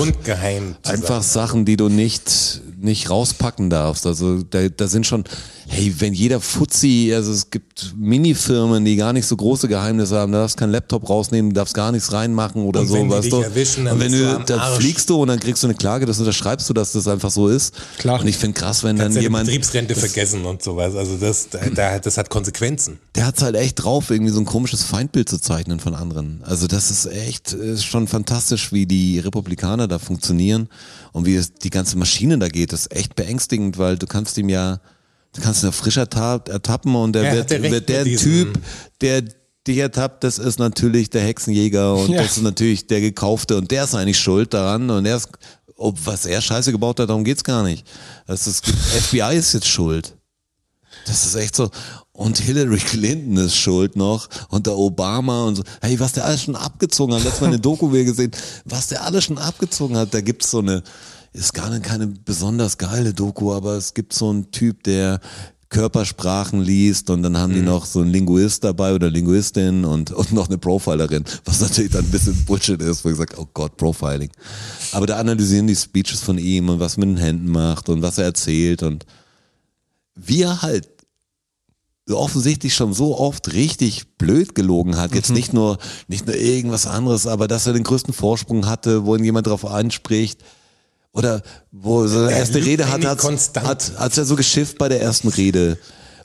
einfach. Sachen, die du nicht, nicht rauspacken darfst. Also da, da sind schon, hey, wenn jeder Fuzzi, also es gibt Minifirmen, die gar nicht so große Geheimnisse haben, da darfst keinen Laptop rausnehmen, darfst gar nichts reinmachen oder Und so, wenn weißt du. erwischen, dann und wenn du da fliegst du und dann kriegst du eine Klage, das unterschreibst du, dass das einfach so ist. Klar. Und ich finde krass, wenn dann jemand, Betriebsrente vergessen und sowas. Also das, da, da, das hat Konsequenzen. der hat's halt echt drauf, irgendwie so ein komisches Feindbild zu zeichnen von anderen. Also das ist echt ist schon fantastisch, wie die Republikaner da funktionieren und wie es die ganze Maschine da geht. Das ist echt beängstigend, weil du kannst ihm ja, du kannst ihn auf frisch ertapp, ertappen und Ja, wird, er recht wird der Typ, der dich ertappt, das ist natürlich der Hexenjäger und Ja. das ist natürlich der Gekaufte und der ist eigentlich schuld daran und er ist, ob was er Scheiße gebaut hat, darum geht's gar nicht. Das ist, FBI ist jetzt schuld. Das ist echt so. Und Hillary Clinton ist schuld noch und der Obama und so. Hey, was der alles schon abgezogen hat. Letztes Mal eine Doku wieder gesehen, was der alles schon abgezogen hat. Da gibt's so eine, ist gar nicht keine besonders geile Doku, aber es gibt so einen Typ, der Körpersprachen liest und dann haben die noch so einen Linguist dabei oder Linguistin und, und noch eine Profilerin, was natürlich dann ein bisschen Bullshit ist, wo ich sage, oh Gott, Profiling. Aber da analysieren die Speeches von ihm und was er mit den Händen macht und was er erzählt und wie er halt offensichtlich schon so oft richtig blöd gelogen hat. Jetzt nicht nur, nicht nur irgendwas anderes, aber dass er den größten Vorsprung hatte, wo ihn jemand darauf anspricht. Oder wo so eine Er erste Rede hat, hat, hat, hat er so geschifft bei der ersten Rede.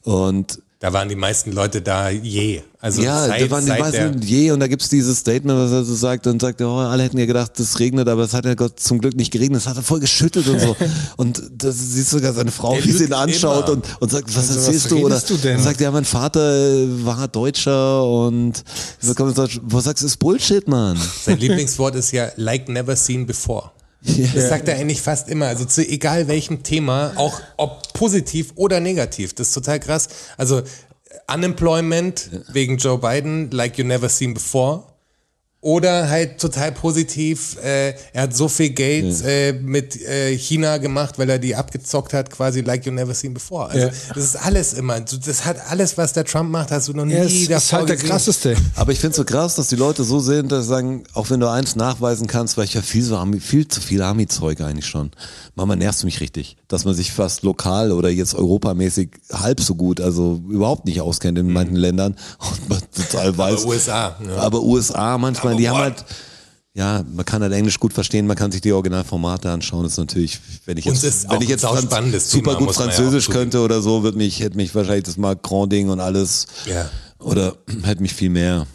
Und Da waren die meisten Leute da je. Also Ja, seit, da waren die meisten je und da gibt's dieses Statement, was er so sagt und sagt, oh, alle hätten ja gedacht, es regnet, aber es hat ja Gott zum Glück nicht geregnet, es hat er voll geschüttet und so. Und das siehst du sogar seine Frau, wie sie ihn anschaut immer. und, und sagt, was Also, was erzählst du? Oder du denn? sagt, ja, mein Vater äh, war Deutscher und so kommt und sagt, wo sagst du, ist Bullshit, Mann. sein Lieblingswort ist ja like never seen before. Das sagt er eigentlich fast immer. Also zu egal welchem Thema, auch ob positiv oder negativ. Das ist total krass. Also Unemployment wegen Joe Biden, like you never seen before. Oder halt total positiv, äh, er hat so viel Geld äh, mit äh, China gemacht, weil er die abgezockt hat, quasi like you never seen before. Also Ja. das ist alles immer. Das hat alles, was der Trump macht, hast du noch nie Ja, es ist davor halt der gesehen. krasseste. Aber ich finde so krass, dass die Leute so sind, dass sie sagen, auch wenn du eins nachweisen kannst, weil ich ja viel so Army, viel zu viel Army-Zeug eigentlich schon. Manchmal nervst du mich richtig, dass man sich fast lokal oder jetzt europamäßig halb so gut, also überhaupt nicht auskennt in manchen Ländern und man total weiß. USA, ja. Aber USA manchmal, Aber die haben what? halt, ja, man kann halt Englisch gut verstehen, man kann sich die Originalformate anschauen. Das ist natürlich, wenn ich jetzt, wenn auch ich jetzt ein Franz- super Thema, gut ja Französisch zugeben. könnte oder so, wird mich, hätte mich wahrscheinlich das Macron-Ding und alles, Ja. oder hätte mich viel mehr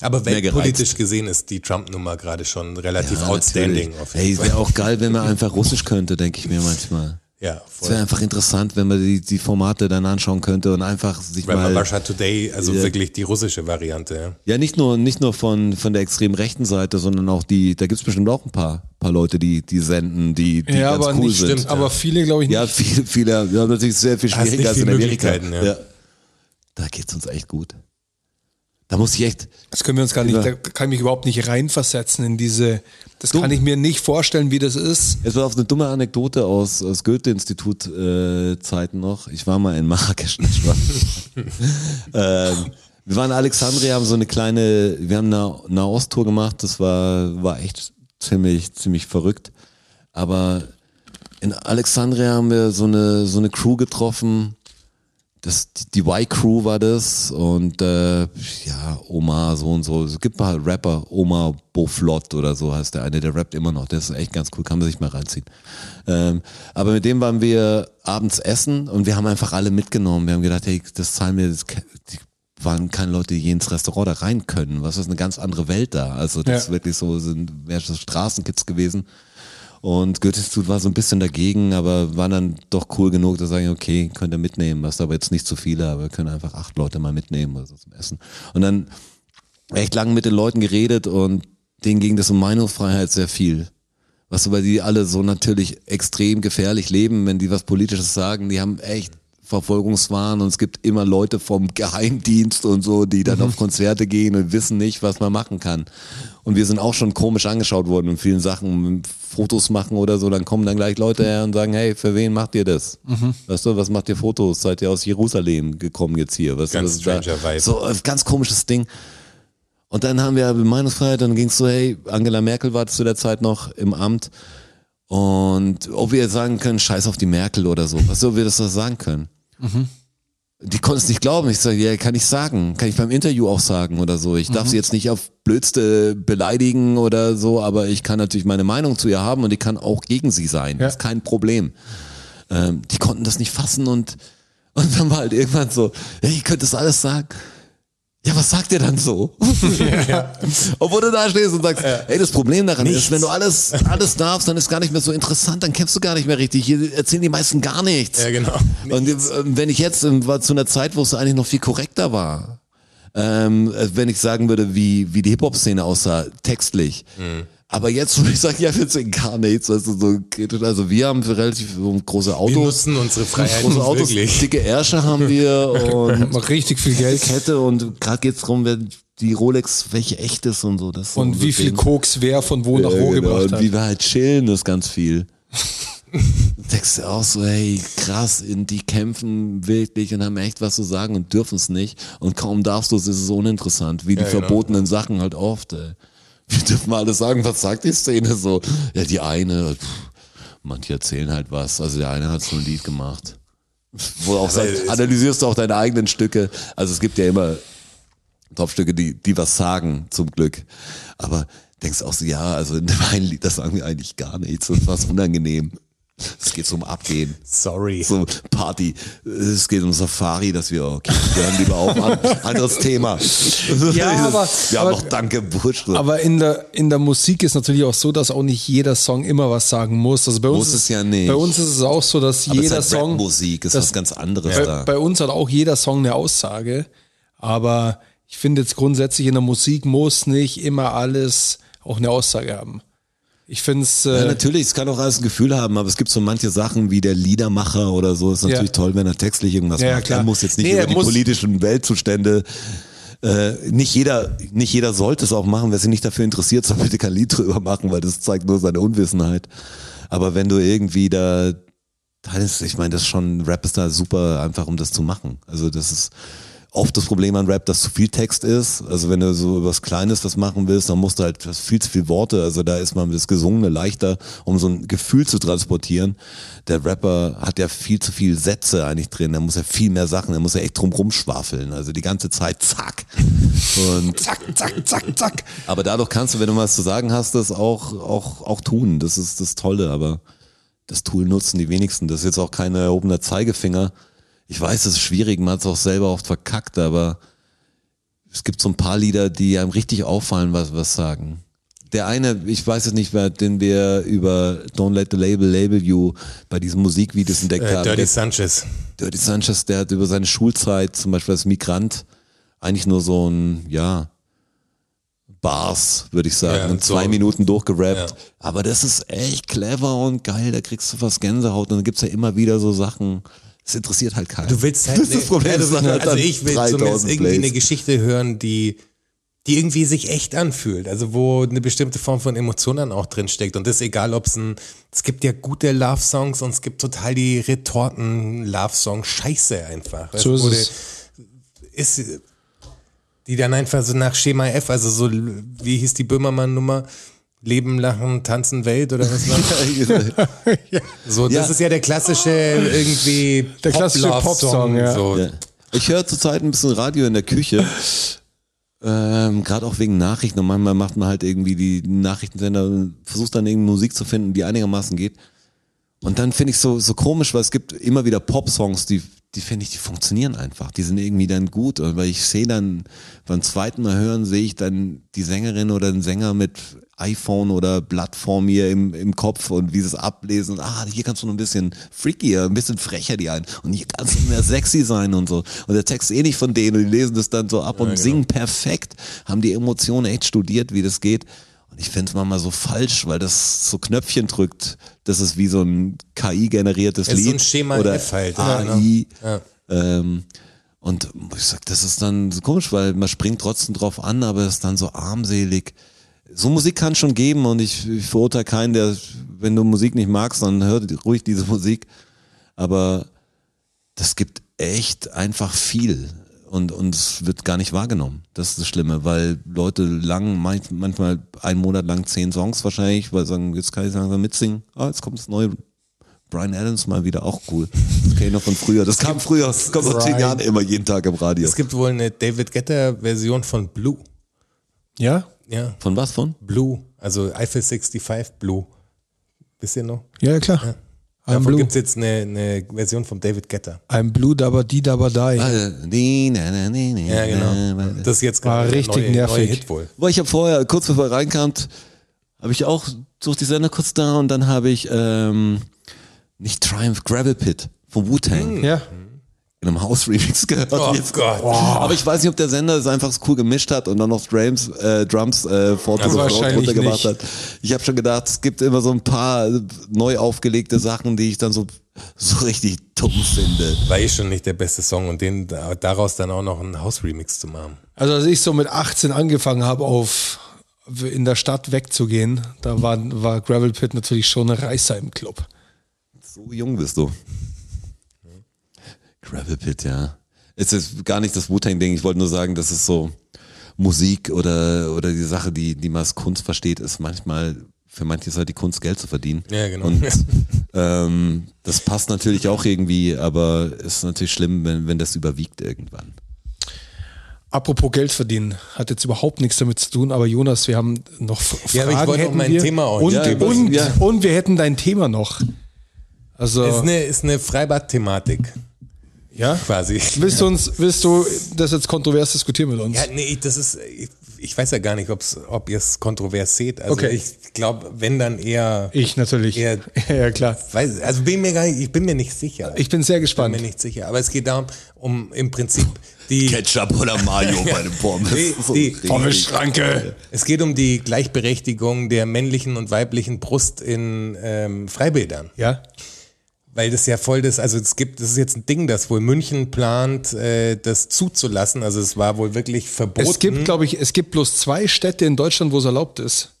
Aber weltpolitisch gesehen ist die Trump-Nummer gerade schon relativ Ja, outstanding. natürlich. Auf Ey, jeden es wäre auch geil, wenn man einfach Russisch könnte, denke ich mir manchmal. Ja, Es voll. wäre einfach interessant, wenn man die, die Formate dann anschauen könnte und einfach sich Weil mal. Russia Today, also Ja. wirklich die russische Variante. Ja. Ja, nicht nur, nicht nur von, von der extrem rechten Seite, sondern auch die, da gibt's bestimmt auch ein paar, paar Leute, die, die senden, die, die Ja, ganz aber cool nicht, sind. stimmt, aber viele glaube ich nicht. Ja, viele, viele, wir haben natürlich sehr viel schwieriger als viel in Amerika. Möglichkeiten, ja. Da geht's uns echt gut. Da muss ich echt, Das können wir uns gar nicht, da kann ich mich überhaupt nicht reinversetzen in diese, das kann ich mir nicht vorstellen, wie das ist. Jetzt war auf eine dumme Anekdote aus, aus Goethe-Institut-Zeiten noch. Ich war mal in Marrakesch. nicht ähm, wir waren in Alexandria, haben so eine kleine, wir haben eine Nahost-Tour gemacht. Das war, war echt ziemlich, ziemlich verrückt. Aber in Alexandria haben wir so eine, so eine Crew getroffen. Das, die, Y-Crew war das und äh, ja, Omar so und so. Es gibt paar Rapper, Omar Boflot oder so heißt der eine, der rappt immer noch. Der ist echt ganz cool, kann man sich mal reinziehen. Ähm, aber mit dem waren wir abends essen und wir haben einfach alle mitgenommen. Wir haben gedacht, hey, das zahlen wir, das, die waren keine Leute, die je ins Restaurant da rein können. Was ist eine ganz andere Welt da? Also das Ja. ist wirklich so, sind so Straßenkids gewesen. Und Goethe-Institut war so ein bisschen dagegen, aber war dann doch cool genug, dass sagen, okay, könnt ihr mitnehmen. Ist aber jetzt nicht zu viele, aber wir können einfach acht Leute mal mitnehmen oder so zum Essen. Und dann echt lang mit den Leuten geredet und denen ging das um Meinungsfreiheit sehr viel. Was weil die alle so natürlich extrem gefährlich leben, wenn die was Politisches sagen, die haben echt Verfolgungswahn und es gibt immer Leute vom Geheimdienst und so, die dann auf Konzerte gehen und wissen nicht, was man machen kann. Und wir sind auch schon komisch angeschaut worden in vielen Sachen, Fotos machen oder so, dann kommen dann gleich Leute her und sagen, hey, für wen macht ihr das? Weißt du, was macht ihr Fotos? Seid ihr aus Jerusalem gekommen jetzt hier? Weißt Ganz du, was ist da? So, ein ganz komisches Ding. Und dann haben wir Meinungsfreiheit, dann ging es so, hey, Angela Merkel war zu der Zeit noch im Amt. Und ob wir jetzt sagen können, scheiß auf die Merkel oder so, was soll wir das sagen können? Die konnten es nicht glauben. Ich sage, ja, kann ich sagen. Kann ich beim Interview auch sagen oder so. Ich darf sie jetzt nicht auf Blödste beleidigen oder so, aber ich kann natürlich meine Meinung zu ihr haben und ich kann auch gegen sie sein. Ja. Das ist kein Problem. Ähm, die konnten das nicht fassen und, und dann war halt irgendwann so, hey, ihr könnt das alles sagen. Ja, was sagt ihr dann so? Obwohl du da stehst und sagst, ey, das Problem daran Nichts. ist, wenn du alles, alles darfst, dann ist gar nicht mehr so interessant, dann kämpfst du gar nicht mehr richtig. Hier erzählen die meisten gar nichts. Ja, genau. Und äh, wenn ich jetzt, ähm, war zu einer Zeit, wo es eigentlich noch viel korrekter war, ähm, äh, wenn ich sagen würde, wie, wie die Hip-Hop-Szene aussah, textlich. Mhm. Aber jetzt würde ich sagen, ja, wir sehen gar nichts, weißt du, so. Also wir haben relativ große Wir Autos, nutzen unsere Freiheit große Autos, wirklich. dicke Ärsche haben wir und Macht richtig viel Geld. Kette und gerade geht's drum, wer die Rolex, welche echt ist und so. Das so Und unser wie viel. Koks wer von wo nach Ja, wo genau. gebracht Und hat. wie wir halt chillen, ist ganz viel. Du denkst dir auch so, hey, krass, in die kämpfen wirklich und haben echt was zu sagen und dürfen es nicht. Und kaum darfst du es, ist es uninteressant, wie die Ja, genau. verbotenen Sachen halt oft. Ey. Wir dürfen mal alles sagen, was sagt die Szene so? Ja, die eine, pff, manche erzählen halt was. Also der eine hat so ein Lied gemacht. Wo auch sagt, analysierst du auch deine eigenen Stücke. Also es gibt ja immer Topstücke, die, die was sagen, zum Glück. Aber denkst auch so, ja, also in dem einen Lied, das sagen wir eigentlich gar nichts. Das war unangenehm. Es geht zum Abgehen. Sorry. So Party. Es geht um Safari, dass wir, okay, wir hören lieber auf an. Anderes Thema. Ja, aber- wir haben aber- noch Danke Busch. Aber in der, in der Musik ist natürlich auch so, dass auch nicht jeder Song immer was sagen muss. Also bei uns Muss es ja nicht. Bei uns ist es auch so, dass Aber es jeder ist halt Song. Rapmusik, ist das- was ganz anderes bei, da. bei uns hat auch jeder Song eine Aussage. Aber ich finde jetzt grundsätzlich in der Musik muss nicht immer alles auch eine Aussage haben. Ich finde es. Ja, Äh, natürlich, es kann auch alles ein Gefühl haben, aber es gibt so manche Sachen wie der Liedermacher oder so. Ist natürlich Ja. toll, wenn er textlich irgendwas Ja, ja, macht. klar. Er muss jetzt nicht Nee, über er die politischen Weltzustände. Äh, nicht jeder, nicht jeder sollte es auch machen. Wer sich nicht dafür interessiert, soll bitte kein Lied drüber machen, weil das zeigt nur seine Unwissenheit. Aber wenn du irgendwie da, das ist, ich meine, das ist schon, Rap ist da super einfach, um das zu machen. Also das ist oft das Problem an Rap, dass zu viel Text ist. Also wenn du so was Kleines was machen willst, dann musst du halt viel zu viel Worte. Also da ist man das Gesungene leichter, um so ein Gefühl zu transportieren. Der Rapper hat ja viel zu viel Sätze eigentlich drin. Da muss er viel mehr Sachen, da muss er echt drum rumschwafeln. Also die ganze Zeit zack. Und zack, zack, zack, zack. aber dadurch kannst du, wenn du was zu sagen hast, das auch, auch, auch tun. Das ist das Tolle, aber das Tool nutzen die wenigsten. Das ist jetzt auch kein erhobener Zeigefinger. Ich weiß, es ist schwierig, man hat es auch selber oft verkackt, aber es gibt so ein paar Lieder, die einem richtig auffallen, was, was sagen. Der eine, ich weiß es nicht, wer, den wir über Don't Let the Label Label You bei diesen Musikvideos entdeckt Äh, haben. Dirty Der- Sanchez. Dirty Sanchez, der hat über seine Schulzeit, zum Beispiel als Migrant, eigentlich nur so ein, ja, Bars, würde ich sagen, Ja, in so- zwei Minuten durchgerappt. Ja. Aber das ist echt clever und geil, da kriegst du was Gänsehaut und dann gibt's ja immer wieder so Sachen, es interessiert halt keinen. Du willst halt, das ist das Problem. ja, hat halt also ich will 3000 zumindest irgendwie eine Plays. Geschichte hören, die, die irgendwie sich echt anfühlt. Also wo eine bestimmte Form von Emotion dann auch drin steckt. Und das egal, ob es ein, es gibt ja gute Love-Songs und es gibt total die Retorten-Love-Songs. Scheiße einfach. So ist es. Ist, die dann einfach so nach Schema F, also so, wie hieß die Böhmermann-Nummer? Leben, Lachen, Tanzen, Welt oder was war So, das Ja. ist ja der klassische irgendwie Der klassische Pop-Love-Song, Popsong, ja. So. Ja. Ich höre zurzeit ein bisschen Radio in der Küche. Ähm, Gerade auch wegen Nachrichten und manchmal macht man halt irgendwie die Nachrichtensender und versucht dann irgendwie Musik zu finden, die einigermaßen geht. Und dann finde ich so so komisch, weil es gibt immer wieder Pop-Songs, die die finde ich, die funktionieren einfach. Die sind irgendwie dann gut, weil ich sehe dann beim zweiten Mal hören sehe ich dann die Sängerin oder den Sänger mit iPhone oder Blatt vor mir im, im Kopf und wie sie es ablesen. Ah, hier kannst du noch ein bisschen freakier, ein bisschen frecher die ein. Und hier kannst du mehr sexy sein und so. Und der Text ist eh nicht von denen und die lesen das dann so ab und singen perfekt, haben die Emotionen echt studiert, wie das geht. Und ich finde es manchmal so falsch, weil das so Knöpfchen drückt. Das ist wie so ein KI-generiertes Es ist Lied. so ein Schema oder F halt, AI. Ja. Ähm, und ich sag, das ist dann so komisch, weil man springt trotzdem drauf an, aber es ist dann so armselig. So Musik kann schon geben und ich, ich verurteile keinen, der, wenn du Musik nicht magst, dann hör ruhig diese Musik. Aber das gibt echt einfach viel und, und es wird gar nicht wahrgenommen. Das ist das Schlimme, weil Leute lang, manch- manchmal einen Monat lang zehn Songs wahrscheinlich, weil sie sagen, jetzt kann ich langsam mitsingen. Ah, jetzt kommt das neue Brian Adams mal wieder, auch cool. Das kenne ich noch von früher. Das kam früher, das kommt vor zehn Jahren immer jeden Tag im Radio. Es gibt wohl eine David Guetta-Version von Blue. Ja? Ja, Von was von? Blue. Also Eiffel 65 Blue. Wisst ihr noch? Ja, klar. I'm Davon Blue. gibt es jetzt eine, eine Version von David Guetta. I'm Blue, dabba die, dabba die. Ja, genau. na. Das ist jetzt War gerade richtig neue, nervig. neue Hit wohl. Boah, ich habe vorher, kurz bevor er reinkam, habe ich auch, such die Sender kurz da und dann habe ich, ähm, nicht Triumph, Gravel Pit von Wu-Tang Ja. In einem House-Remix gehört. Oh Jetzt- Gott. Aber ich weiß nicht, ob der Sender es einfach so cool gemischt hat und dann noch Drums, äh, Drums äh, vor Also runtergemacht nicht. hat. Ich habe schon gedacht, es gibt immer so ein paar neu aufgelegte Sachen, die ich dann so, so richtig dumm finde. War eh schon nicht der beste Song und den daraus dann auch noch einen House-Remix zu machen. Also als ich so mit 18 angefangen habe, auf in der Stadt wegzugehen, da war, war Gravel Pit natürlich schon ein Reißer im Club. So jung bist du. Gravel Pit, ja. Es ist gar nicht das Wu-Tang-Ding. Ich wollte nur sagen, dass es so Musik oder, oder die Sache, die, die man als Kunst versteht, ist manchmal, für manche ist halt die Kunst, Geld zu verdienen. Ja, genau. Und ähm, das passt natürlich auch irgendwie, aber es ist natürlich schlimm, wenn, wenn das überwiegt irgendwann. Apropos Geld verdienen, hat jetzt überhaupt nichts damit zu tun, aber Jonas, wir haben noch F Ja, aber Fragen. ich wollte mein wir. Thema auch und, Ja, und, ja. und wir hätten dein Thema noch. Also, Ist eine, ist eine Freibad-Thematik ja? quasi. Willst du uns, willst du das jetzt kontrovers diskutieren mit uns? Ja, nee, das ist, ich, ich weiß ja gar nicht, ob's, ob ihr es kontrovers seht. Also Okay. ich glaube, wenn dann eher, Ich natürlich. Ja. ja, klar. weiß, also bin mir gar nicht, ich bin mir nicht sicher. Ich bin sehr bin gespannt. mir nicht sicher. Aber es geht darum, um im Prinzip die, Ketchup oder Mayo bei den Pommes. Die- die- richtig. Pommes-Schranke. es geht um die Gleichberechtigung der männlichen und weiblichen Brust in ähm, Freibädern. Ja? Weil das ja voll das, also es gibt, das ist jetzt ein Ding, das wohl München plant, äh, das zuzulassen. Also es war wohl wirklich verboten. Es gibt, glaube ich, es gibt bloß zwei Städte in Deutschland, wo es erlaubt ist.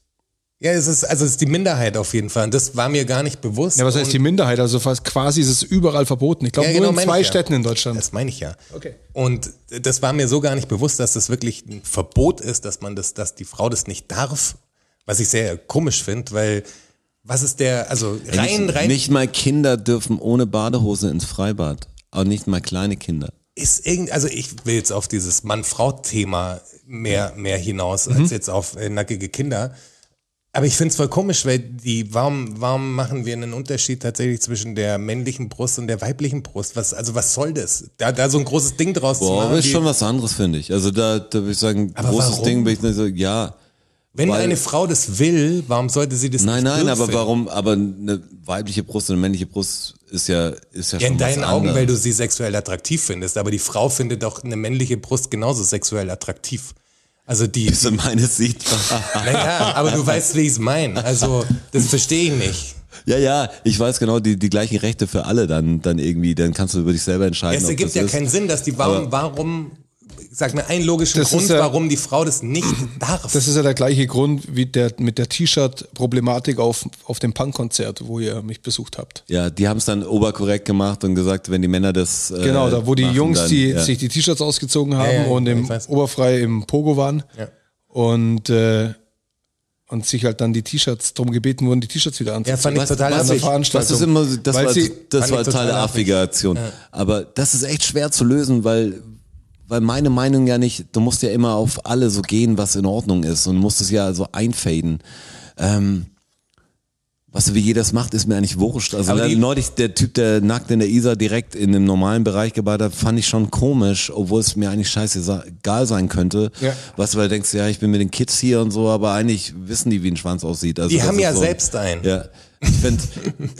ja, es ist, also es ist die Minderheit auf jeden Fall. Und das war mir gar nicht bewusst. Ja, was heißt Und- die Minderheit? Also fast quasi ist es überall verboten. Ich glaube Ja, nur genau, in meine zwei ja. Städten in Deutschland. Das meine ich ja. Okay. Und das war mir so gar nicht bewusst, dass das wirklich ein Verbot ist, dass man das, dass die Frau das nicht darf. Was ich sehr komisch finde, weil was ist der, also rein, nicht, rein nicht mal Kinder dürfen ohne Badehose ins Freibad. Auch nicht mal kleine Kinder. ist irgend, also ich will jetzt auf dieses Mann-Frau-Thema mehr, mehr hinaus Mhm. als jetzt auf äh, nackige Kinder. Aber ich finde es voll komisch, weil die, warum, warum machen wir einen Unterschied tatsächlich zwischen der männlichen Brust und der weiblichen Brust? Was, also was soll das? Da, da so ein großes Ding draus zu Boah, machen. aber ist schon was anderes, finde ich. Also da, da würde ich sagen, Aber großes warum? Ding, bin ich nicht so, ja. Wenn weil- eine Frau das will, warum sollte sie das Nein, nicht nein, dürfen? aber warum, aber eine weibliche Brust und eine männliche Brust ist ja, ist ja, Ja, schon in deinen Augen, anderes. weil du sie sexuell attraktiv findest, aber die Frau findet auch eine männliche Brust genauso sexuell attraktiv. Also die, Bis in meine sieht. naja, aber du weißt, wie ich es meine. Also das verstehe ich nicht. ja, ja, ich weiß genau, die, die gleichen Rechte für alle dann, dann irgendwie, dann kannst du über dich selber entscheiden. Es ergibt ja ist. keinen Sinn, dass die, warum, warum, sag mir einen logischen Das Grund, ja- warum die Frau das nicht darf. Das ist ja der gleiche Grund wie der mit der T-Shirt-Problematik auf, auf dem Punk-Konzert, wo ihr mich besucht habt. Ja, die haben es dann oberkorrekt gemacht und gesagt, wenn die Männer das. Äh, Genau, da wo die machen, Jungs dann, die, ja. sich die T-Shirts ausgezogen haben Ja, ja, und im oberfrei im Pogo waren Ja. und, äh, und sich halt dann die T-Shirts drum gebeten wurden, die T-Shirts wieder ja, anzuziehen. fand ich total was an der. Veranstaltung. Das ist immer, das Weil war, sie- das war total Teil der affig. affigen Aktion. Aber das ist echt schwer zu lösen, weil, weil meine Meinung ja nicht, du musst ja immer auf alle so gehen, was in Ordnung ist und musst es ja so einfaden. Ähm, was wie jeder das macht, ist mir eigentlich wurscht. Also die- neulich der Typ, der nackt in der Isar direkt in dem normalen Bereich gebadet hat, fand ich schon komisch, obwohl es mir eigentlich scheißegal sein könnte. Ja. Was, weil du denkst, ja, ich bin mit den Kids hier und so, aber eigentlich wissen die, wie ein Schwanz aussieht. Also Die haben ja so, selbst einen. Ja. Ich finde,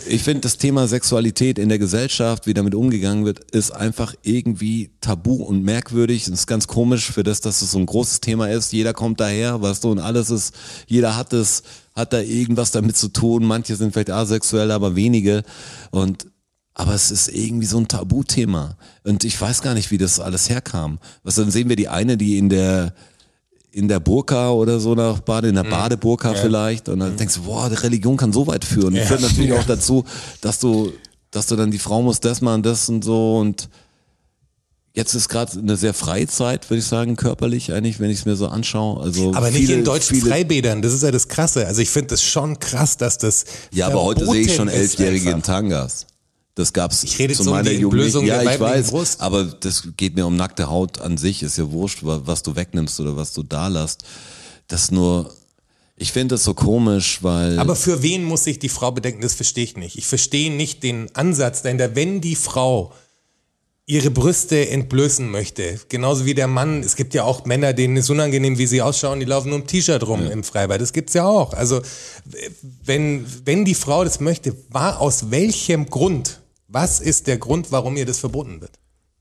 ich find, das Thema Sexualität in der Gesellschaft, wie damit umgegangen wird, ist einfach irgendwie tabu und merkwürdig. Es ist ganz komisch für das, dass es so ein großes Thema ist. Jeder kommt daher, weißt du, und alles ist, jeder hat es, hat da irgendwas damit zu tun. Manche sind vielleicht asexuell, aber wenige. Und aber es ist irgendwie so ein Tabuthema. Und ich weiß gar nicht, wie das alles herkam. Was dann sehen wir die eine, die in der in der Burka oder so nach Bade, in der Badeburka vielleicht. Und dann denkst du, boah, die Religion kann so weit führen. Ja. führt natürlich auch dazu, dass du, dass du dann die Frau muss das machen, das und so. Und jetzt ist gerade eine sehr freie Zeit, würde ich sagen, körperlich eigentlich, wenn ich es mir so anschaue. Also Aber nicht viele, in deutschen viele, Freibädern, das ist ja das Krasse. Also ich finde das schon krass, dass das Ja, aber heute sehe ich schon Elfjährige in. Tangas. Das gab's Ich rede zu um meiner die Jugend. Ja, ich weiß. Brust. Aber das geht mir um nackte Haut an sich. Ist ja wurscht, wa- was du wegnimmst oder was du da lässt. Das nur, ich finde das so komisch, weil. Aber für wen muss sich die Frau bedenken? Das verstehe ich nicht. Ich verstehe nicht den Ansatz dahinter, wenn die Frau ihre Brüste entblößen möchte, genauso wie der Mann, es gibt ja auch Männer, denen ist unangenehm, wie sie ausschauen, die laufen nur im T-Shirt rum im Freibad, das gibt's ja auch. Also wenn, wenn die Frau das möchte, war aus welchem Grund, was ist der Grund, warum ihr das verboten wird?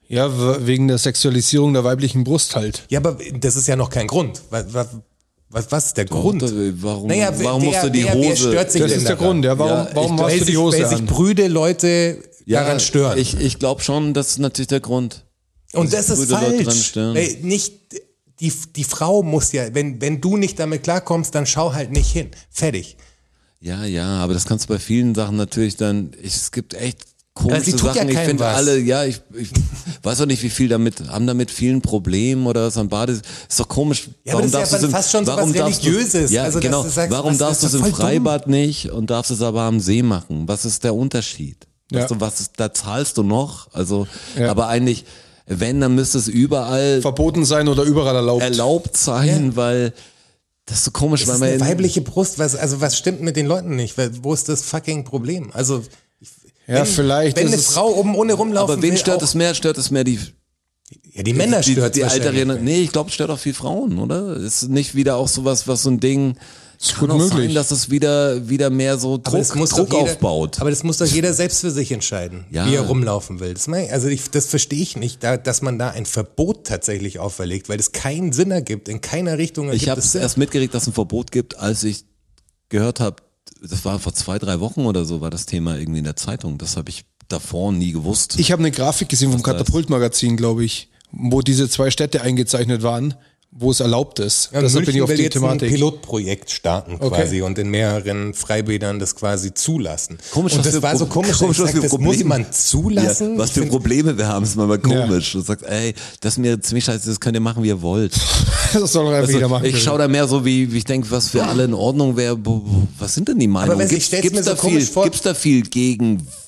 Ja, wegen der Sexualisierung der weiblichen Brust halt. Ja, aber das ist ja noch kein Grund. Was, was, was, ist der Grund? Warum, Naja, warum wer- musst du die Hose? wer stört sich Das denn ist der daran? Grund, ja. Warum, Ja, ich warum hast du die sich, Hose weil sich an? brüde Leute daran stören. Ich, ich glaube schon, das ist natürlich der Grund. Und das ist falsch. stören. Weil nicht, die, die Frau muss ja, wenn, wenn du nicht damit klarkommst, dann schau halt nicht hin. Fertig. Ja, ja, aber das kannst du bei vielen Sachen natürlich dann, ich, es gibt echt sie komische ja Sachen. ich keinem finde alle, ja, ich, ich weiß auch nicht, wie viel damit, haben damit vielen Problem oder was am Bade, ist doch komisch. Ja, aber das ist ja darfst im- fast schon so warum was darfst du- Religiöses. Ja, Also, genau. du sagst, warum was- darfst du es ist im voll dumm. Freibad nicht und darfst es aber am See machen? Was ist der Unterschied? Ja. Weißt du, was ist, da zahlst du noch? Also, Ja. aber eigentlich, wenn, dann müsste es überall Verboten sein oder überall erlaubt. erlaubt sein, weil das ist so komisch, Das weil ist man eine weibliche Brust. Was, also was stimmt mit den Leuten nicht? Weil- Wo ist das fucking Problem? Also Ja, vielleicht Wenn ist eine es- Frau oben ohne rumlaufen Aber wen will, stört es mehr? Stört es mehr die, Ja, die Männer die, stört die alte Rene- Nee, ich glaube, es stört auch viel Frauen, oder? Ist nicht wieder auch sowas, was so ein Ding. Ist kann gut auch möglich. sein, dass es wieder, wieder mehr so Druck, muss Druck jeder, aufbaut. Aber das muss doch jeder selbst für sich entscheiden, Ja. wie er rumlaufen will. Das, mein, also ich, das verstehe ich nicht, da, dass man da ein Verbot tatsächlich auferlegt, weil es keinen Sinn ergibt, in keiner Richtung ergibt Ich habe es es erst mitgekriegt, dass es ein Verbot gibt, als ich gehört habe, das war vor zwei, drei Wochen oder so, war das Thema irgendwie in der Zeitung. Das habe ich davor nie gewusst. Ich habe eine Grafik gesehen vom? Katapultmagazin, glaube ich, wo diese zwei Städte eingezeichnet waren, wo es erlaubt ist. Ja, Deshalb bin München ich auf will die jetzt ein Thematik. Pilotprojekt starten Okay. quasi und in mehreren Freibädern das quasi zulassen. Komisch, und was das für war so komisch, komisch, was sag, das muss Probleme. man zulassen. Ja, was für Probleme wir haben, ist manchmal komisch. Du sagst, ey, das ist mir ziemlich scheiße, das könnt ihr machen, wie ihr wollt. Das soll doch einfach Also, jeder machen. ich schaue da mehr so, wie, wie ich denke, was für alle in Ordnung wäre. Was sind denn die Meinungen? stell's gibt's, mir so da viel, vor- gibt's da viel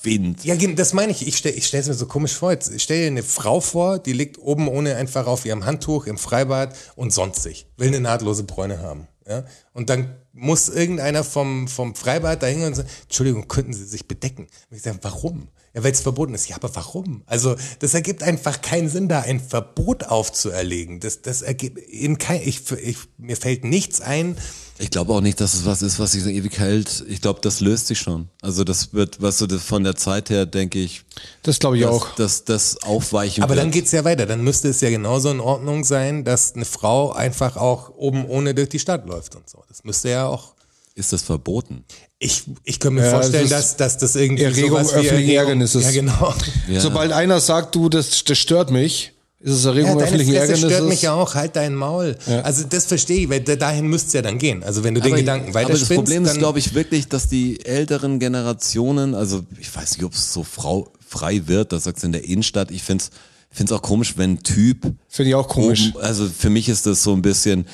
Gegenwind? Ja, gen- das meine ich. Ich stelle ich es mir so komisch vor. Jetzt stell dir eine Frau vor, die liegt oben ohne einfach auf ihrem Handtuch im Freibad und sonstig. Will eine nahtlose Bräune haben. Ja? Und dann muss irgendeiner vom, vom Freibad da hingehen und sagen, Entschuldigung, könnten Sie sich bedecken? Und ich sage, warum? Ja, weil es verboten ist. Ja, aber warum? Also, das ergibt einfach keinen Sinn, da ein Verbot aufzuerlegen. Das, das ergibt in kein, ich, ich, mir fällt nichts ein, Ich glaube auch nicht, dass es was ist, was sich so ewig hält. Ich glaube, das löst sich schon. Also das wird, was so das von der Zeit her, denke ich, Das glaube ich dass, auch. dass das aufweichen Aber wird. dann geht's ja weiter. Dann müsste es ja genauso in Ordnung sein, dass eine Frau einfach auch oben ohne durch die Stadt läuft und so. Das müsste ja auch. ist das verboten. Ich, ich kann mir Ja, vorstellen, es dass, dass das irgendwie Erregung sowas wie öffentlichen Ärgernisses. Ja, genau. Ja. Sobald einer sagt, du, das, das stört mich, ist es Ja, Erregung deine öffentlichen Fresse Ärgernisses. stört mich ja auch. Halt dein Maul. Also das verstehe ich, weil da- dahin müsste es ja dann gehen. Also wenn du den aber, Gedanken aber das weiterspinnst, Problem ist, glaube ich, wirklich, dass die älteren Generationen, also ich weiß nicht, ob es so frau, frei wird, das sagst du in der Innenstadt, ich finde es find's auch komisch, wenn ein Typ Finde ich auch komisch. Oben, also für mich ist das so ein bisschen,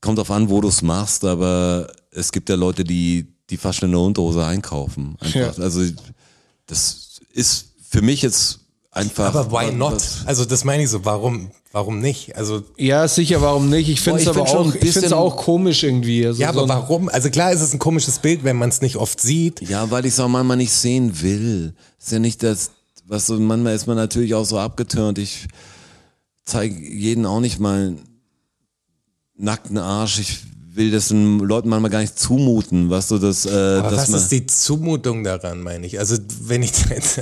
kommt auf an, wo du es machst, aber es gibt ja Leute, die, die fast der Unterhose einkaufen. Einfach. Ja. Also das ist für mich jetzt einfach. aber why not? was- Also das meine ich so. Warum, warum nicht? Also Ja, sicher, warum nicht? Ich finde es aber auch, ein ich auch komisch irgendwie. Also ja, so aber warum? Also klar ist es ein komisches Bild, wenn man es nicht oft sieht. Ja, weil ich es auch manchmal nicht sehen will. Ist ja nicht das, was so, manchmal ist man natürlich auch so abgetürnt. Ich zeige jeden auch nicht mal nackten Arsch. Ich will das den Leuten manchmal gar nicht zumuten, was du das, äh, Aber was ist die Zumutung daran, meine ich? Also wenn ich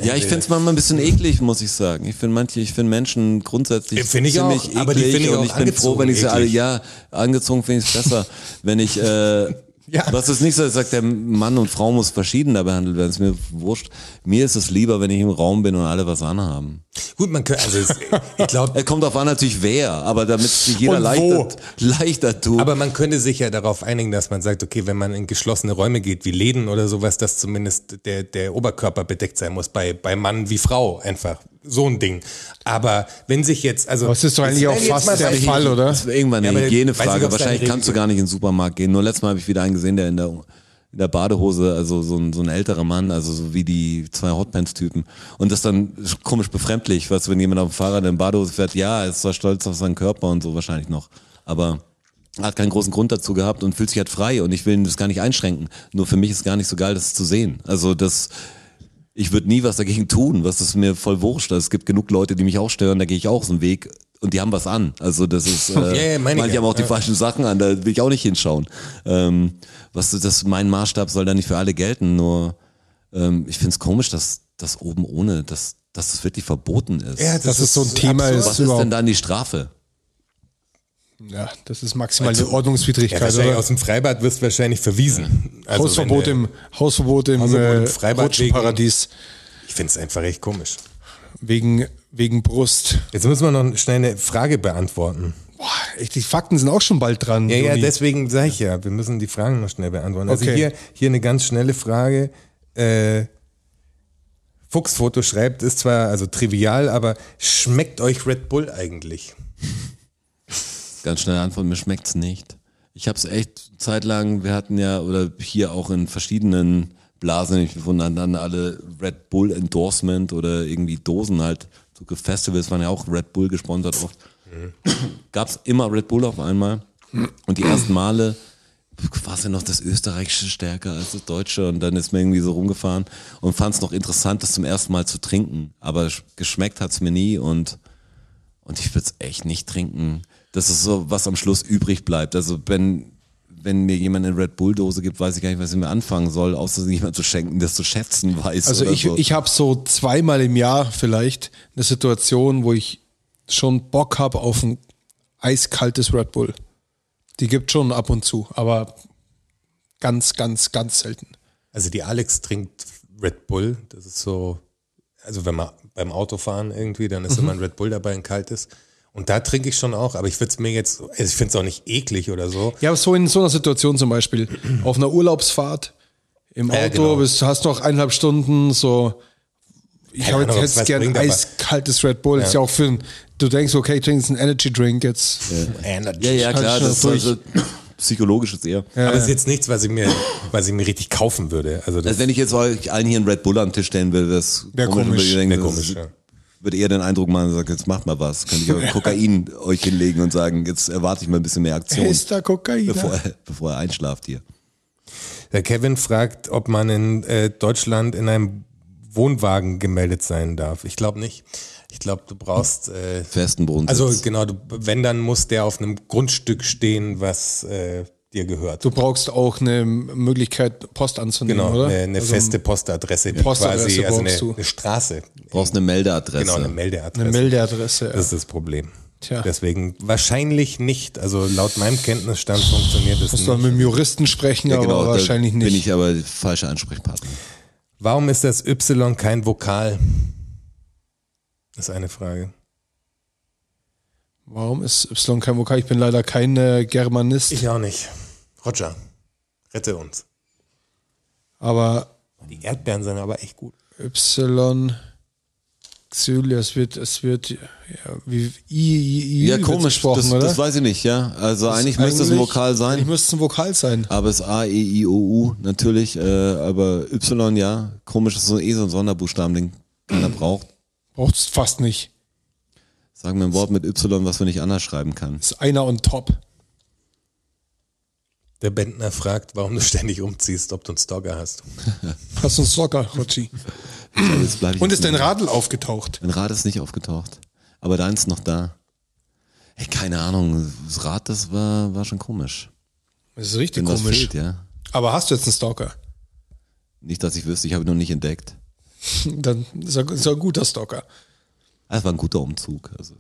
Ja, ich finde es manchmal ein bisschen eklig, muss ich sagen. Ich finde manche, ich finde Menschen grundsätzlich Finde ich ziemlich auch, eklig aber die finde ich und auch ich bin froh, wenn ich sie alle, ja, angezogen finde ich es besser. wenn ich, äh, Ja. was ist nicht so, sagt der Mann und Frau muss verschiedener behandelt werden, ist mir wurscht. Mir ist es lieber, wenn ich im Raum bin und alle was anhaben. Gut, man könnte, also es, ich glaube, Es kommt auf an natürlich wer, aber damit sich jeder leichter, leichter tut. aber man könnte sich ja darauf einigen, dass man sagt, okay, wenn man in geschlossene Räume geht, wie Läden oder sowas, dass zumindest der, der Oberkörper bedeckt sein muss, bei, bei Mann wie Frau einfach. So ein Ding. Aber wenn sich jetzt, also. Es ist doch eigentlich auch fast der Beispiel- Fall, oder? Das ist irgendwann Ja, eine ich, Hygienefrage. Wahrscheinlich kannst du gar nicht in den Supermarkt gehen. Nur letztes Mal habe ich wieder einen gesehen, der in der, in der Badehose, also so ein, so ein älterer Mann, also so wie die zwei Hotpants-Typen. Und das dann komisch befremdlich, was wenn jemand auf dem Fahrrad in Badehose fährt, ja, er ist zwar stolz auf seinen Körper und so wahrscheinlich noch. Aber er hat keinen großen Grund dazu gehabt und fühlt sich halt frei und ich will ihn das gar nicht einschränken. Nur für mich ist gar nicht so geil, das zu sehen. Also das, ich würde nie was dagegen tun, was ist mir voll wurscht. Es gibt genug Leute, die mich auch stören, da gehe ich auch so einen Weg und die haben was an. Also das ist, äh, meine ich manche ja. haben auch die Ja. falschen Sachen an, da will ich auch nicht hinschauen. Ähm, was das, mein Maßstab soll da nicht für alle gelten, nur ähm, ich finde es komisch, dass das oben ohne, dass, dass das wirklich verboten ist. Ja, Dass es so ein Thema absurd. ist. was ist denn dann die Strafe? Ja, das ist maximal Also, Ordnungswidrigkeit, Ja, wahrscheinlich oder? aus dem Freibad wirst du wahrscheinlich verwiesen. Also Hausverbot im, Hausverbot im Hausverbot im äh, Rutschenparadies. Ich finde es einfach echt komisch. Wegen, wegen Brust. Jetzt müssen wir noch schnell eine Frage beantworten. Boah, echt, die Fakten sind auch schon bald dran. Ja, ja, deswegen sage ich ja, wir müssen die Fragen noch schnell beantworten. Also Okay. hier, hier eine ganz schnelle Frage. Äh, Fuchsfoto schreibt, ist zwar also trivial, aber schmeckt euch Red Bull eigentlich? Ganz schnelle Antwort, mir schmeckt's nicht. Ich habe es echt zeitlang, wir hatten ja, oder hier auch in verschiedenen Blasen, ich wundern dann alle Red Bull Endorsement oder irgendwie Dosen halt. So Festivals waren ja auch Red Bull gesponsert oft. Gab's immer Red Bull auf einmal. Und die ersten Male war es ja noch das Österreichische stärker als das Deutsche und dann ist mir irgendwie so rumgefahren und fand es noch interessant, das zum ersten Mal zu trinken. Aber geschmeckt hat's mir nie und, und ich würde es echt nicht trinken. Das ist so, was am Schluss übrig bleibt. Also wenn, wenn mir jemand eine Red Bull Dose gibt, weiß ich gar nicht, was ich mir anfangen soll, außer jemand zu schenken, das zu schätzen weiß. Also oder ich, so. ich habe so zweimal im Jahr vielleicht eine Situation, wo ich schon Bock habe auf ein eiskaltes Red Bull. Die gibt schon ab und zu, aber ganz, ganz, ganz selten. Also die Alex trinkt Red Bull. Das ist so, also wenn man beim Autofahren irgendwie, dann ist immer ein Red Bull dabei, ein kaltes. Und da trinke ich schon auch, aber ich würde es mir jetzt, also ich finde es auch nicht eklig oder so. Ja, aber so in so einer Situation zum Beispiel, auf einer Urlaubsfahrt im Auto, Ja, genau. bist, hast noch eineinhalb Stunden, so, ich habe jetzt bringt, aber- eiskaltes Red Bull. Ist ja auch für ein, du denkst, okay, trinkst einen Energy Drink jetzt. Energy. ja, ja, halt klar, schon das ist durch. also psychologisch ist eher. Aber es ist jetzt nichts, was ich mir, was ich mir richtig kaufen würde. Also das Also wenn ich jetzt euch allen hier einen Red Bull am Tisch stellen will, das Wär und komisch. würde ich Wär das komisch, ja. Würde eher den Eindruck machen, sagt, jetzt macht mal was. Kann ich auch Kokain euch hinlegen und sagen, jetzt erwarte ich mal ein bisschen mehr Aktion, Ist da Kokain? bevor, er, bevor er einschlaft hier. Der Kevin fragt, ob man in äh, Deutschland in einem Wohnwagen gemeldet sein darf. Ich glaube nicht. Ich glaube, du brauchst äh, Festen Boden. also genau, du, wenn dann muss der auf einem Grundstück stehen, was äh, dir gehört. Du brauchst auch eine Möglichkeit, Post anzunehmen, genau, oder? eine, eine Also feste Postadresse, die Postadresse quasi also eine, brauchst du. eine Straße. brauchst eine Meldeadresse. Genau, eine Meldeadresse. eine Meldeadresse. Das ist das Problem. Tja. Deswegen wahrscheinlich nicht. Also laut meinem Kenntnisstand funktioniert das Musst du nicht. mit dem Juristen sprechen, ja, genau, aber wahrscheinlich nicht. bin ich aber der falsche Ansprechpartner. Warum ist das Y kein Vokal? Das ist eine Frage. Warum ist Y kein Vokal? Ich bin leider kein äh, Germanist, Ich auch nicht. Roger, rette uns. aber Die Erdbeeren sind aber echt gut. Y, Xylia, es wird, es wird, ja, wie I, I, I Ja, wird komisch, gesprochen, das, oder? das weiß ich nicht, ja. Also eigentlich müsste es ein Vokal Eigentlich sein, müsste es ein Vokal sein. aber es ist A, E, I, O, U natürlich, äh, aber Y, ja. Komisch, das ist so eh so ein Sonderbuchstaben, den keiner braucht. Braucht es fast nicht. Sagen wir ein Wort mit Y, was man nicht anders schreiben kann. Ist einer on top. Der Bentner fragt, warum du ständig umziehst, ob du einen Stalker hast. Hast du einen Soccer, Rotschi. Und ist dein Radl aufgetaucht? Mein Rad ist nicht aufgetaucht. Aber deins ist noch da. Hey, keine Ahnung. Das Rad, das war, war schon komisch. Das ist richtig Wenn was komisch. fehlt, ja. Aber hast du jetzt einen Stalker? Nicht, dass ich wüsste, ich habe ihn noch nicht entdeckt. Dann ist er, ist er ein guter Stalker. Es war ein guter Umzug. Also,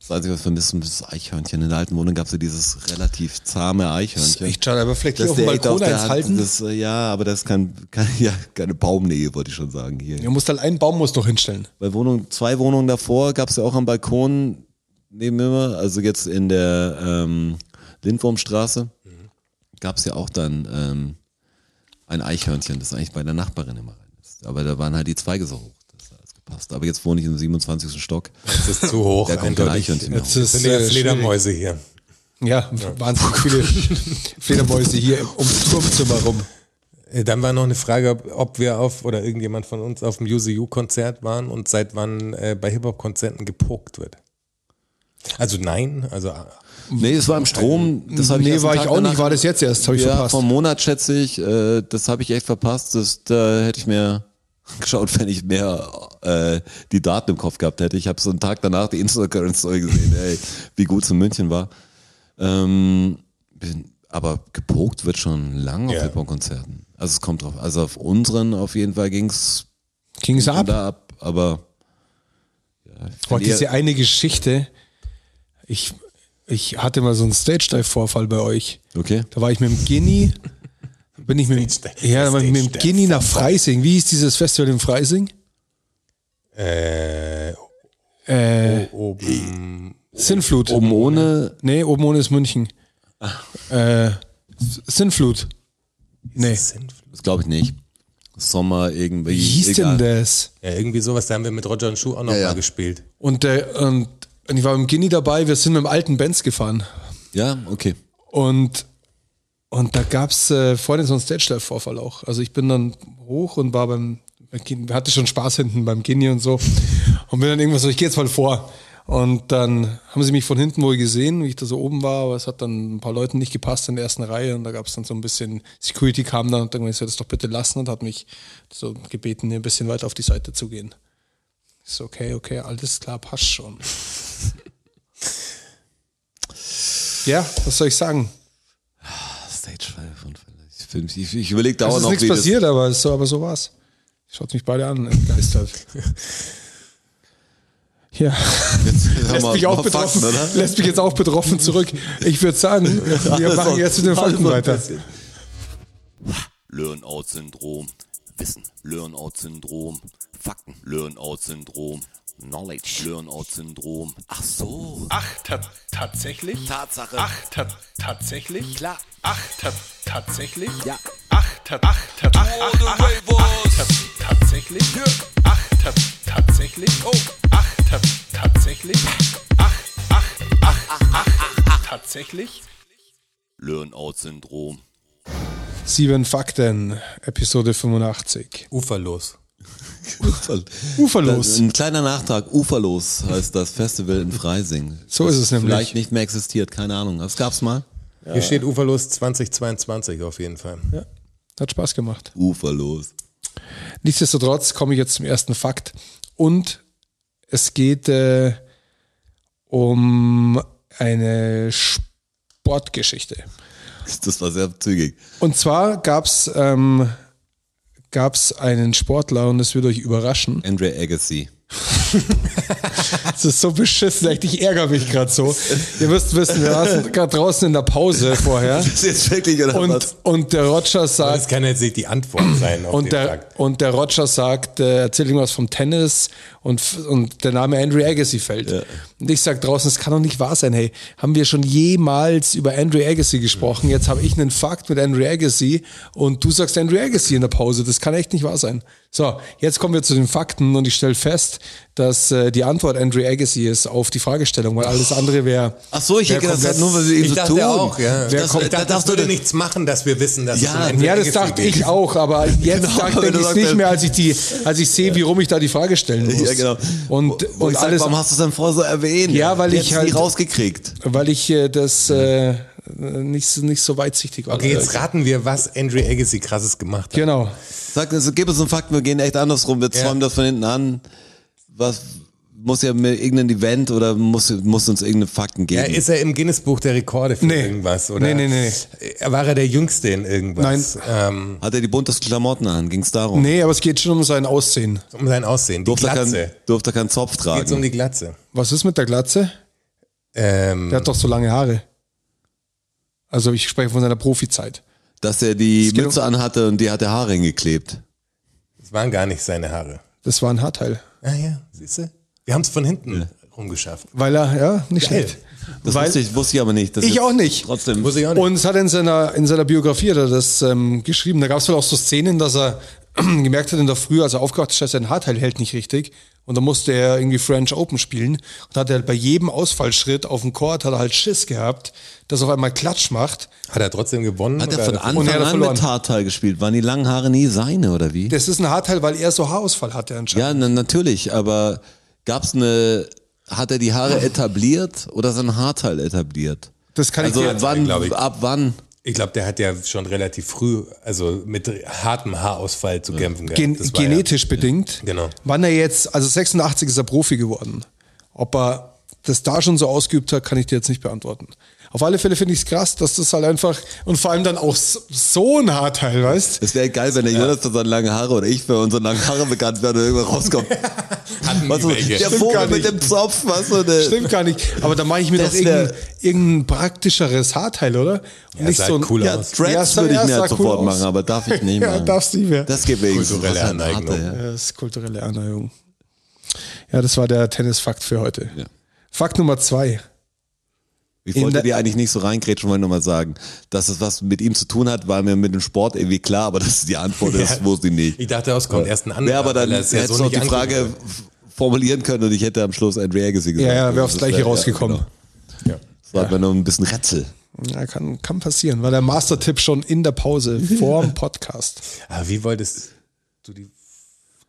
das Einzige, was ich vermisse, ist das Eichhörnchen. In der alten Wohnung gab es ja dieses relativ zahme Das ist Eichhörnchen. echt schade, aber vielleicht hier Das auf dem Balkon eins halten. Das, äh, ja, aber das kann, kann ja keine Baumnähe, wollte ich schon sagen hier. Du musst halt einen Baum musst noch hinstellen. Bei Wohnung, zwei Wohnungen davor gab es ja auch am Balkon neben mir, also jetzt in der ähm, Lindwurmstraße, gab es ja auch dann ähm, ein Eichhörnchen, das eigentlich bei der Nachbarin immer rein ist. Aber da waren halt die Zweige so hoch. Gepasst. Aber jetzt wohne ich im 27. Stock. Das ist zu hoch. Da kommt kein eindeutig. Eichhörnchen mehr Jetzt Das sind ja äh, Fledermäuse hier. Ja, wahnsinnig viele Fledermäuse hier ums Turmzimmer rum. Äh, Dann war noch eine Frage, ob, wir auf oder irgendjemand von uns auf dem UCU-Konzert waren und seit wann äh, bei Hip-Hop-Konzerten gepokt wird. Also nein, also äh, Nee, es war im Strom. Das hab ich nee, einen war ich auch nicht, war das jetzt erst, habe ich ja, verpasst. vom Monat schätze ich. Äh, das habe ich echt verpasst. Das, da hätte ich mir geschaut, wenn ich mehr äh, die Daten im Kopf gehabt hätte. Ich habe so einen Tag danach die Instagram-Story gesehen, ey, wie gut es in München war. Ähm, bin, aber gepokt wird schon lang auf Ja. Hip-Hop-Konzerten. Also es kommt drauf. Also auf unseren auf jeden Fall ging's Ging's ab? da ab. Aber ja, eher- diese eine Geschichte. Ich, ich hatte mal so einen Stage-Dive-Vorfall bei euch. okay. Da war ich mit dem Guinea. Bin ich mit, Stage-Dive, ja, ich mit dem. Guinea nach Freising. Wie hieß dieses Festival in Freising? äh, Äh, oben. Sinnflut. Oben ohne Nee, oben ohne ist München. Äh, Sinnflut. Nee. Das glaube ich nicht. Sommer irgendwie. Wie hieß egal. denn das? Ja, irgendwie sowas, da haben wir mit Roger und Schuh auch noch Ja, ja. mal gespielt. Und, der, und, und ich war mit dem Guinea dabei, wir sind mit dem alten Benz gefahren. Ja, okay. Und, und da gab's äh, vorhin so einen Stage-Dive-Vorfall auch. Also ich bin dann hoch und war beim, hatte schon Spaß hinten beim Guinea und so. Und bin dann irgendwas so, ich gehe jetzt mal vor. Und dann haben sie mich von hinten wohl gesehen, wie ich da so oben war, aber es hat dann ein paar Leuten nicht gepasst in der ersten Reihe und da gab es dann so ein bisschen, Security kam dann und dann gesagt, das doch bitte lassen und hat mich so gebeten, ein bisschen weiter auf die Seite zu gehen. Ich so, okay, okay, alles klar, passt schon. ja, was soll ich sagen? Stage 5 Unfälle. Ich, ich, überlege Es dauernd ist noch, nichts wie passiert, aber so, aber so war's. Schaut mich beide an, entgeistert. Ja, das... Jetzt, hör lässt mich auch betroffen, Fakten, oder? lässt mich jetzt auch betroffen zurück. Ich würde sagen, wir machen jetzt mit den Fakten weiter. Learn-out-Syndrom. Wissen. Learn-out-Syndrom. Fakten. Learn-out-Syndrom. Knowledge. Learn-out-Syndrom. Ach so. Ach, ta tatsächlich? Tatsache. Ach, ta tatsächlich? Klar. Ach, ta tatsächlich? Ja. Ach, ta ach, ta ach, ach, ach, ach, ach, ta tatsächlich? Ach, ta tatsächlich? Oh. Ach, ta tatsächlich? Ach, ach, ach, ach, ach, tatsächlich? Learn-out-Syndrom. Sieben Fakten, Episode 85. Uferlos. Uferlos. Ein kleiner Nachtrag, Uferlos heißt das Festival in Freising. So ist es nämlich. Vielleicht nicht mehr existiert, keine Ahnung. Das gab's mal. Hier steht Uferlos 2022 auf jeden Fall. Ja, hat Spaß gemacht. Uferlos. Nichtsdestotrotz komme ich jetzt zum ersten Fakt. Und es geht äh, um eine Sportgeschichte. Das war sehr zügig. Und zwar gab's ähm, gab's einen Sportler, und das wird euch überraschen. Andre Agassi. Das ist so beschissen, echt, ich ärgere mich gerade so. Ihr müsst wissen, wir saßen gerade draußen in der Pause vorher. Das ist jetzt wirklich oder Und, was? und der Roger Das sagt, kann jetzt nicht die Antwort sein auf und den der, und der Roger sagt, äh, erzählt irgendwas vom Tennis und, und der Name Andre Agassi fällt. Und ich sag draußen, es kann doch nicht wahr sein, hey, haben wir schon jemals über Andre Agassi gesprochen? Jetzt habe ich einen Fakt mit Andre Agassi und du sagst Andre Agassi in der Pause. Das kann echt nicht wahr sein. So, jetzt kommen wir zu den Fakten und ich stelle fest, dass äh, die Antwort Andre Agassi ist auf die Fragestellung, weil alles andere wäre. Ach so, ich hätte gedacht, das hat nur, ihn Ich so dachte tun. auch, ja. Das, kommt- dachte, das würde nichts machen, dass wir wissen, dass Ja, es Ja, das dachte ich auch, aber jetzt Genau, du ich sagst nicht mehr, als ich die, als ich sehe, wie rum ich da die Frage stellen muss. Ja, genau. Und, Wo und ich sag, alles, warum hast du es dann vorher so erwähnt? Ja, weil ich halt- rausgekriegt. weil ich äh, das äh, nicht, so- nicht so weitsichtig war. Okay, jetzt raten wir, was Andre Agassi krasses gemacht hat. Genau. Sag, also, gib uns einen Fakt, wir gehen echt andersrum. Wir Ja. zäumen das von hinten an. Was muss ja mit irgendein Event oder muss, muss uns irgendeine Fakten Ja, geben? ist er im Guinness-Buch der Rekorde für Nee. irgendwas? Oder? Nee, nee, nee. Er war er der Jüngste in irgendwas? Ähm, Hat er die buntesten Klamotten an? Ging es darum? Nee, aber es geht schon um sein Aussehen. um sein Aussehen. Die Durfte er, kein, Glatze. durfte er keinen Zopf tragen? um die Glatze. Was ist mit der Glatze? Ähm, Der hat doch so lange Haare. Also ich spreche von seiner Profizeit. Dass er die geht Mütze anhatte und die hat er Haare hingeklebt. das waren gar nicht seine Haare. Das war ein Haarteil. Ah ja, siehst du? Wir haben es von hinten rumgeschafft. Weil er, ja, nicht Geil. schlecht. Das Weil, wusste, ich, wusste ich aber nicht. Das Ich auch nicht. Trotzdem. Muss ich auch nicht. Und es hat er in seiner, in seiner Biografie hat er das ähm, geschrieben. Da gab es wohl auch so Szenen, dass er gemerkt hat in der Früh, als er aufgewacht ist, dass sein Haarteil hält nicht richtig. Und dann musste er irgendwie French Open spielen. Und hat er halt bei jedem Ausfallschritt auf dem Court hat er halt Schiss gehabt, dass er auf einmal Klatsch macht. Hat er trotzdem gewonnen? Hat er von hat Anfang er an mit Haarteil gespielt? Waren die langen Haare nie seine oder wie? Das ist ein Haarteil, weil er so Haarausfall hatte anscheinend. Ja, na, natürlich, aber gab's eine, hat er die Haare etabliert oder sein Haarteil etabliert? Das kann Also ich dir wann, ab wann? Ich glaube, der hat ja schon relativ früh, also mit hartem Haarausfall zu kämpfen gehabt. gen genetisch bedingt. Genau. Wann er jetzt, also 86 ist er Profi geworden. Ob er das da schon so ausgeübt hat, kann ich dir jetzt nicht beantworten. Auf alle Fälle finde ich es krass, dass das halt einfach, und vor allem dann auch so- so ein Haarteil, weißt Es wäre geil, wenn der Jonas für seine langen Haare oder ich für unsere langen Haare bekannt wäre und irgendwann rauskommt. Was so, welche. der Stimmt Vogel mit nicht. dem Zopf, was so eine, Stimmt gar nicht. Aber da mache ich mir Das doch irgendein, irgendein praktischeres Haarteil, oder? Und Ja, sah halt cool Ja, aus. Dreads Ja, würde ich ja, mir halt cool sofort aus. machen, aber darf ich nicht Ja, machen. darfst nicht mehr. Das geht wenigstens Kulturelle was an Harte, Aneignung. ja. Das ist kulturelle Aneigung. Ja, das war der Tennisfakt für heute. Ja. Fakt Nummer zwei. Ich wollte dir eigentlich nicht so reingrätschen, wollte nur mal sagen, dass es was mit ihm zu tun hat, war mir mit dem Sport irgendwie klar, aber dass die Antwort ist, wusste ich nicht. Ich dachte, es kommt erst ein anderer. Ja, aber dann er es ja hättest so du nicht die Frage formulieren können und ich hätte am Schluss Andre Agassi gesagt. Ja, ja, wäre aufs Das Gleiche rausgekommen. Ja, genau. Das war mir nur ein bisschen Rätsel. Ja, kann, kann passieren. War der Mastertipp schon in der Pause vor dem Podcast. hat. Aber wie wolltest du die,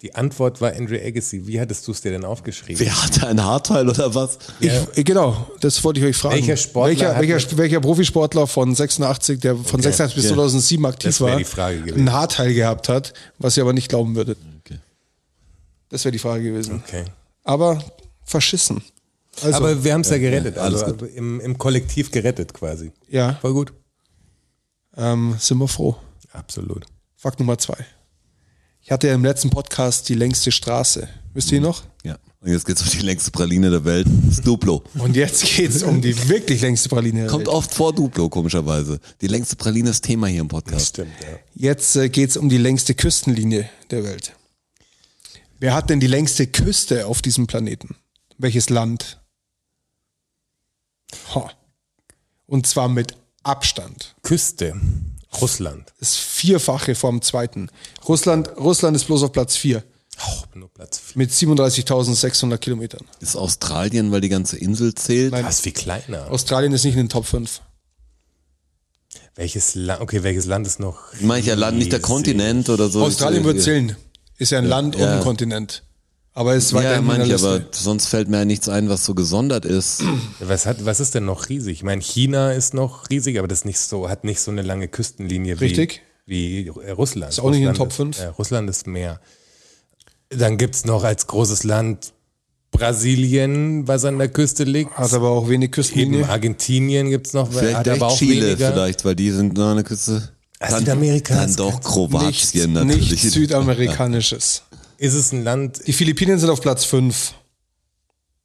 Die Antwort war Andre Agassi. Wie hattest du es dir denn aufgeschrieben? Wer hatte ein Haarteil oder was? Ich, äh, genau, das wollte ich euch fragen. Welcher Sportler welcher, welcher, welcher Profisportler von 86, der von 86 bis 2007 aktiv war, die Frage gewesen. ein Haarteil gehabt hat, was ihr aber nicht glauben würdet. Okay. Das wäre die Frage gewesen. Okay. Aber verschissen. Also, Aber wir haben es ja, gerettet. ja, alles also im, im Kollektiv gerettet quasi. ja, Voll gut. ähm, sind wir froh. Absolut. Fakt Nummer zwei. Ich hatte ja im letzten Podcast die längste Straße. Wisst ihr Mhm. noch? Ja. Und jetzt geht's um die längste Praline der Welt. Das Duplo. Und jetzt geht's um die wirklich längste Praline. der Kommt Welt. oft vor Duplo, komischerweise. Die längste Praline ist Thema hier im Podcast. Stimmt, ja. Jetzt äh, geht's um die längste Küstenlinie der Welt. Wer hat denn die längste Küste auf diesem Planeten? Welches Land? Ho. Und zwar mit Abstand. Küste. Russland. Das Vierfache vom zweiten. Russland, Russland ist bloß auf Platz vier Oh, nur Platz 4. mit 37.600 Kilometern. Ist Australien, weil die ganze Insel zählt? Nein. Das ist viel kleiner. Australien ist nicht in den Top 5. Welches Land? Okay, welches Land ist noch? Meine ich ja Land, nicht der? Kontinent. Oder so. Australien wird zählen. Ist ja ein Land und ja. ein Kontinent. Aber es weiter Ja, ich, aber sonst fällt mir ja nichts ein, was so gesondert ist. Was, hat, was ist denn noch riesig? Ich meine, China ist noch riesig, aber das nicht so, hat nicht so eine lange Küstenlinie Richtig. wie, wie äh, Russland. Ist auch nicht in den Russland Top fünf. Ist, äh, Russland ist mehr. Dann gibt's noch als großes Land Brasilien, was an der Küste liegt. Hat aber auch wenig Eben Küstenlinie. Argentinien gibt's noch, Vielleicht hat aber auch Chile, weniger. vielleicht, weil die sind noch an der Küste. Südamerika Dann ist doch Kroatien natürlich. nichts Südamerikanisches. Ist es ein Land? Die Philippinen sind auf Platz 5.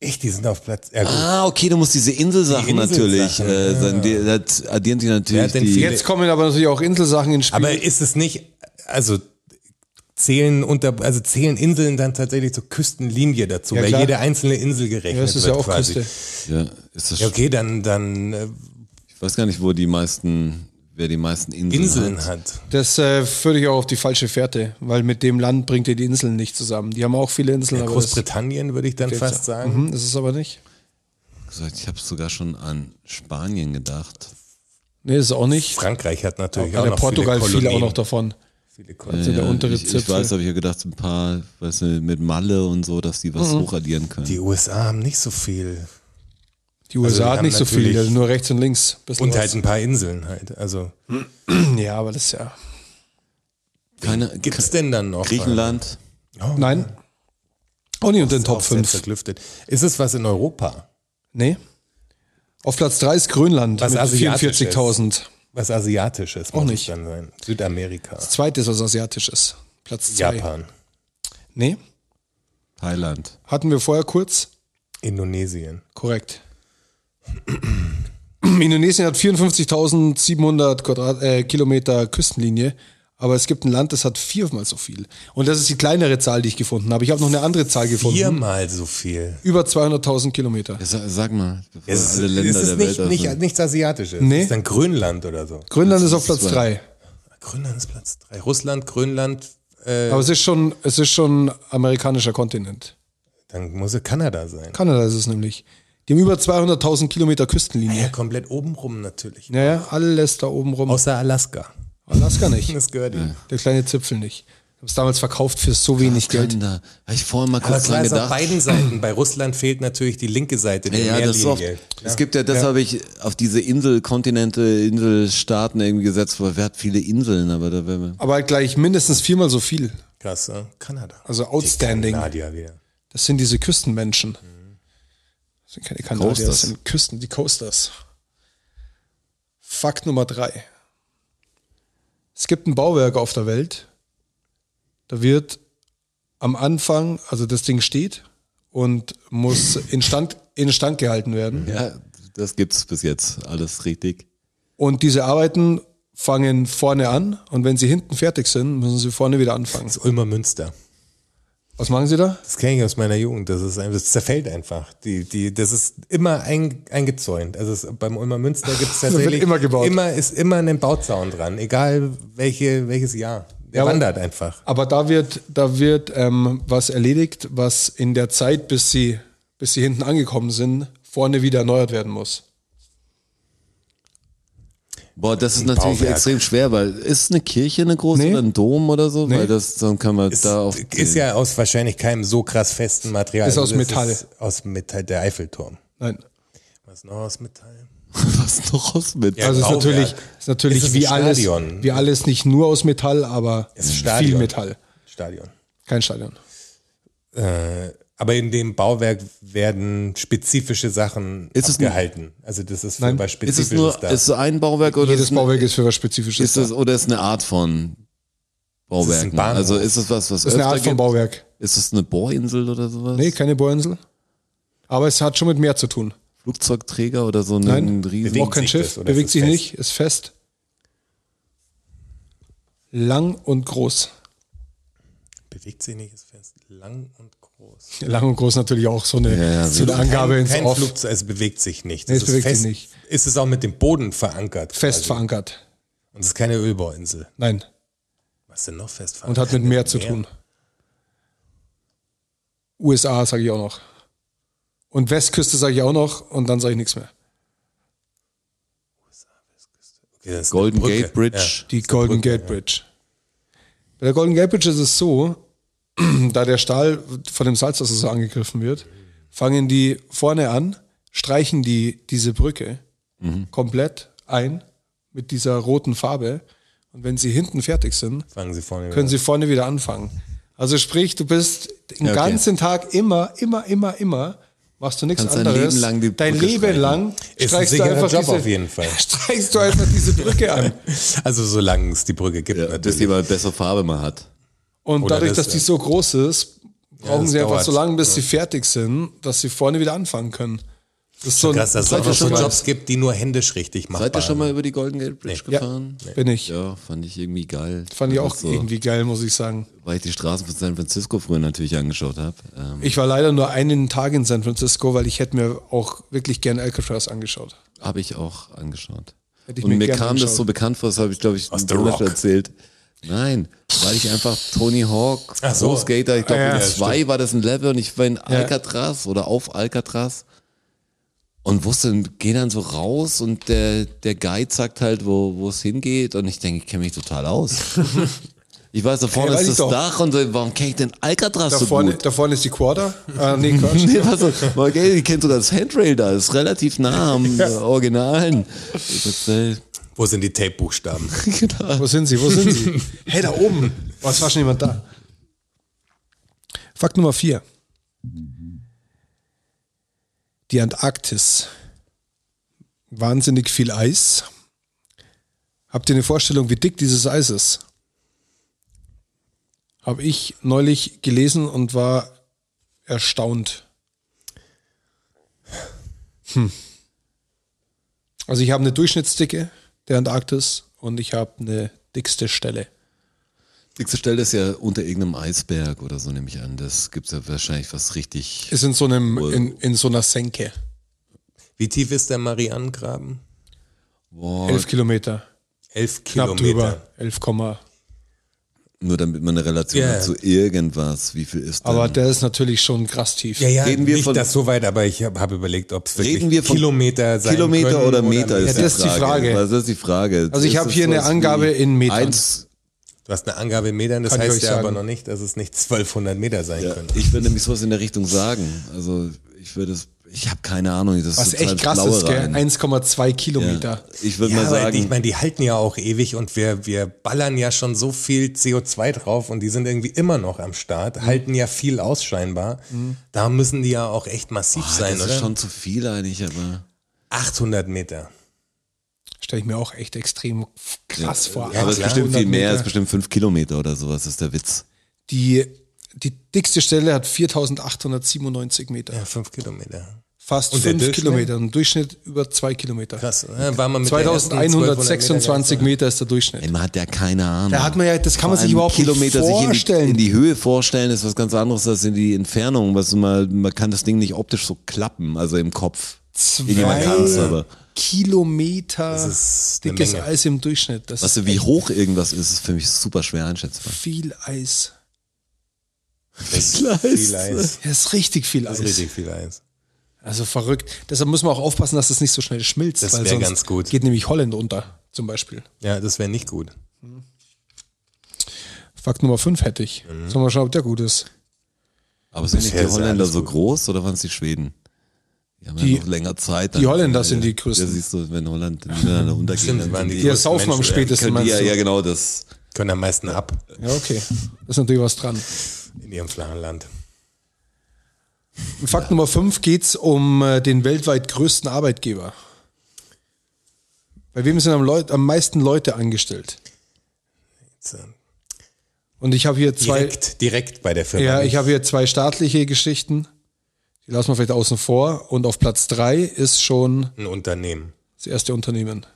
Echt, die sind auf Platz. Ja. Ah, okay, du musst diese Inselsachen Die natürlich, äh, ja. die, das addieren sich natürlich denn die. Jetzt kommen aber natürlich auch Inselsachen ins Spiel. Aber ist es nicht, also zählen unter, also zählen Inseln dann tatsächlich zur Küstenlinie dazu, Ja, weil klar. jede einzelne Insel gerechnet ja, das ist wird ja auch quasi. Küste. Ja, ist das, Ja, okay, dann, dann äh, Ich weiß gar nicht, wo die meisten, wer die meisten Inseln, Inseln hat. hat. Das äh, führe ich auch auf die falsche Fährte, weil mit dem Land bringt ihr die Inseln nicht zusammen. Die haben auch viele Inseln, aber das, Großbritannien würde ich dann fast sagen. Mhm, das ist aber nicht. Ich habe sogar schon an Spanien gedacht. Nee, ist auch nicht. Frankreich hat natürlich Ja, auch der noch Portugal viele, viele auch Kolonien. noch davon. Viele Kolonien. Also der untere ich, ich Zipfel. weiß, habe ich ja gedacht, ein paar, weißt du, mit Malle und so, dass die was Mhm. hochaddieren können. Die USA haben nicht so viel. Die USA Also hat nicht so viel, also nur rechts und links. Und was. halt ein paar Inseln halt. Also Ja, aber das ist ja. Keine, gibt's denn dann noch? Griechenland? Oh, Nein. Auch nicht unter den Top sehr 5. Zerklüftet. Ist es was in Europa? Nee. Auf Platz 3 ist Grönland Was mit Asiatisches. 44.000. Was Asiatisches Auch muss nicht. es dann sein. Südamerika. Zweit ist was Asiatisches. Platz 2. Japan. Nee. Thailand. Hatten wir vorher kurz. Indonesien. Korrekt. Indonesien hat 54.700 Quadrat, äh, Kilometer Küstenlinie, aber es gibt ein Land, das hat viermal so viel. Und das ist die kleinere Zahl, die ich gefunden habe. Ich habe noch eine andere Zahl gefunden. Viermal so viel. Über 200.000 Kilometer. Ja, sag, mal, Es ist, alle Länder es ist der nicht, Welt nicht, nichts Asiatisches. Nee. Es ist dann Grönland oder so. Grönland ist auf ist Platz zwei. 3. Grönland ist Platz drei. Russland, Grönland, äh, Aber es ist schon, es ist schon amerikanischer Kontinent. dann muss es Kanada sein. Kanada ist es nämlich. Die haben über 200.000 Kilometer Ja, Küstenlinie. komplett obenrum natürlich. Naja, alles da oben rum. Außer Alaska. Alaska nicht. Das gehört ihm. Der kleine Zipfel nicht. Ich habe es damals verkauft für so wenig Geld. Da habe ich vorhin mal Aber kurz klar dran ist auf gedacht. beiden Seiten. Bei Russland fehlt natürlich die linke Seite der Ja, ja, das ist oft. Meerlinie. Es gibt ja, das habe ich auf diese Inselkontinente, Inselstaaten irgendwie gesetzt, weil wer hat viele Inseln, aber da wäre Aber halt gleich mindestens viermal so viel. Krass, ja? Kanada. Also outstanding. Die Kanadier wieder. Das sind diese Küstenmenschen. Das sind keine Kanadier, das Coasters. sind Küsten, die Coasters. Fakt Nummer drei. Es gibt ein Bauwerk auf der Welt, da wird am Anfang, also das Ding steht und muss instand, instand gehalten werden. Ja, das gibt's bis jetzt. Alles richtig. Und diese Arbeiten fangen vorne an und wenn sie hinten fertig sind, müssen sie vorne wieder anfangen. Das Ulmer Münster. Was machen sie da? Das kenne ich aus meiner Jugend. Das ist das zerfällt einfach. Die, die, das ist immer ein, eingezäunt. Also es, beim Ulmer Münster gibt es tatsächlich immer gebaut. Immer ist immer ein Bauzaun dran, egal welche, welches Jahr. Der Ja, aber- wandert einfach. Aber da wird, da wird ähm, was erledigt, was in der Zeit, bis sie, bis sie hinten angekommen sind, vorne wieder erneuert werden muss. Boah, das ist natürlich Bauwerk. extrem schwer, weil ist eine Kirche eine große Nee. oder ein Dom oder so? Nee. Weil das, dann kann man Ist, da auf ist ja aus wahrscheinlich keinem so krass festen Material. Ist aus Also das Metall. Ist aus Metall, der Eiffelturm. Nein. Was noch aus Metall? was noch aus mit. Ja, Also es ist natürlich, ist natürlich Ist wie alles, wie alles nicht nur aus Metall, aber Ist viel Stadion. Metall. Stadion. Kein Stadion. Äh, aber in dem Bauwerk werden spezifische Sachen Ist es ein- abgehalten. Also das ist für Nein. was Ist es Spezifisches nur, da. ist es ein Bauwerk oder Jedes ist, Bauwerk ist für was Spezifisches. ist es, da. oder ist eine Art von Bauwerken? Bahnhof? also ist es was, was ist eine Art von gibt? Bauwerk. Ist es eine Bohrinsel oder sowas? Nee, keine Bohrinsel. Aber es hat schon mit mehr zu tun. Flugzeugträger oder so ein Nein. riesen. Bewegt Auch kein sich Schiff, das bewegt sich es nicht, ist fest. Lang und groß. Bewegt sich nicht, ist fest. Lang und groß. Lang und groß natürlich auch so eine, Ja, ja, so eine Angabe kein, ins kein Off. Flugzeug, es bewegt sich nicht. Nee, es ist bewegt sich fest, nicht. Ist es auch mit dem Boden verankert? Fest quasi? verankert. Und es ist keine Ölbohrinsel. Nein. Was ist denn noch fest Und verankert? hat mit mehr zu tun. USA sage ich auch noch. Und Westküste sage ich auch noch und dann sage ich nichts mehr. Okay, Golden. Gate Bridge. Die Golden Brücke, Gate Bridge. Bei der Golden Gate Bridge ist es so, da der Stahl von dem Salzwasser so angegriffen wird, fangen die vorne an, streichen die diese Brücke komplett ein mit dieser roten Farbe. Und wenn sie hinten fertig sind, Sie vorne können wieder sie vorne wieder anfangen. Also sprich, du bist den okay. ganzen Tag immer, immer, immer, immer, machst du nichts Kannst dein anderes. Leben lang die dein Leben lang Ist ein streichst du einfach Job diese, auf jeden Fall. streichst du einfach diese Brücke an. Also solange es die Brücke gibt, Ja, bis natürlich. die mal bessere Farbe mal hat. Und Oder dadurch, das, dass die ja. so groß ist, brauchen das sie einfach so lange, bis sie fertig sind, dass sie vorne wieder anfangen können. Das ist so ein Krass, dass es schon so Jobs gibt, die nur händisch richtig machen. Seid ihr schon mal über die Golden Gate Bridge ja, gefahren? bin ich. Ja, fand ich irgendwie geil. Fand ich Das auch so, irgendwie geil, muss ich sagen. Weil ich die Straßen von San Francisco früher natürlich angeschaut habe. Ähm, Ich war leider nur einen Tag in San Francisco, weil ich hätte mir auch wirklich gern Alcatraz angeschaut. habe ich auch angeschaut. Hätte ich Und mir mir kam das angeschaut. so bekannt vor, das habe ich, glaube ich, Aus erzählt. Nein, weil ich einfach Tony Hawk, Ach so. Pro Skater, ich glaube, Ja, in ja, zwei war das ein Level und ich war in Alcatraz oder auf Alcatraz und wusste, geh dann so raus und der, der Guide sagt halt, wo, wo es hingeht und ich denke, ich kenne mich total aus. Ich weiß, da vorne Ja, weiß ist ich das doch. Dach und so, warum kenne ich denn Alcatraz Da so vorne, gut? da vorne ist die Quarter. Äh, nee, Quatsch. Nee, was okay, ich kenne sogar das Handrail da, ist relativ nah am äh, Originalen. Das, äh, Wo sind die Tape-Buchstaben? Wo sind sie? Wo sind sie? hey, da oben. Oh, es war schon jemand da. Fakt Nummer vier. Die Antarktis. Wahnsinnig viel Eis. Habt ihr eine Vorstellung, wie dick dieses Eis ist? Habe ich neulich gelesen und war erstaunt. Hm. Also ich habe eine Durchschnittsdicke der Antarktis und ich habe eine dickste Stelle. Dickste Stelle ist ja unter irgendeinem Eisberg oder so, nehme ich an. Das gibt's ja wahrscheinlich was richtig. Ist in so einem, in, in so einer Senke. Wie tief ist der Marianengraben? Boah, Elf Kilometer. Elf Knapp Kilometer. drüber. 11, Komma. Nur damit man eine Relation Ja. hat zu irgendwas. Wie viel ist denn? aber der ist natürlich schon krass tief. Ja, ja, Reden wir nicht von- das so weit, aber ich habe hab überlegt, ob es wirklich Reden wir von Kilometer sein Kilometer können oder Meter Ja, das ist die Frage. Das ist die Frage. Also ich Ist habe hier eine Angabe in Metern. Eins, Du hast eine Angabe in Metern, das Kann heißt ja aber sagen. noch nicht, dass es nicht 1200 Meter sein ja, können. ich würde nämlich sowas in der Richtung sagen. Also ich würde es, ich habe keine Ahnung. Das Was ist echt krass Blaue ist, gell? rein. 1,2 Kilometer. Ja. Ich würde Ja, mal sagen, ich meine, die halten ja auch ewig und wir, wir ballern ja schon so viel CO2 drauf und die sind irgendwie immer noch am Start, Mhm. halten ja viel aus scheinbar. Da müssen die ja auch echt massiv boah, sein, das oder? ist schon zu viel eigentlich, aber 800 Meter. Stelle ich mir auch echt extrem krass vor. aber es ist bestimmt viel 800 mehr, es ist bestimmt fünf Kilometer oder sowas, ist der Witz. Die, die dickste Stelle hat 4897 Meter. Ja, 5 Kilometer. Fast Und der 5 Durchschnitt? Kilometer. Im Durchschnitt über 2 Kilometer. Krass. Ja, war man mit der ersten 2126 1200 Meter ist der Durchschnitt. Ey, man hat ja keine Ahnung. Da hat man ja, das kann man Vor sich allem überhaupt nicht Kilometer sich in die, vorstellen. in die Höhe vorstellen, ist was ganz anderes als in die Entfernung. Was man, man kann das Ding nicht optisch so klappen, also im Kopf. Zwei aber Kilometer dickes Menge. Eis im Durchschnitt. Das weißt du, wie hoch irgendwas ist, ist für mich super schwer einschätzbar. viel Eis. Viel Eis. Das ist richtig viel Das Eis. ist richtig viel Eis. Also verrückt. Deshalb muss man auch aufpassen, dass es nicht so schnell schmilzt. Das weil wär sonst ganz gut. Geht nämlich Holland unter. zum Beispiel. Ja, das wäre nicht gut. Fakt Nummer 5 hätte ich. Mhm. Sollen wir schauen, ob der gut ist. Aber sind nicht die Holländer so gut. groß oder waren es die Schweden? Die haben Die- ja noch länger Zeit. die Holländer sind die größten. Ja, siehst du, wenn Holland die Niederlande untergehen, Stimmt, dann waren sind die Die die, größten saufen am ja. spätesten, ja, ja genau das. Können am meisten ab Ja, okay. Da ist natürlich was dran. In ihrem flachen Land. In Fakt Nummer 5 geht es um äh, den weltweit größten Arbeitgeber. Bei wem sind am, Leut am meisten Leute angestellt? Jetzt, äh, Und ich habe hier zwei. Direkt, direkt bei der Firma. Ja, ich habe hier zwei staatliche Geschichten. Die lassen wir vielleicht außen vor. Und auf Platz drei ist schon ein Unternehmen. das erste Unternehmen.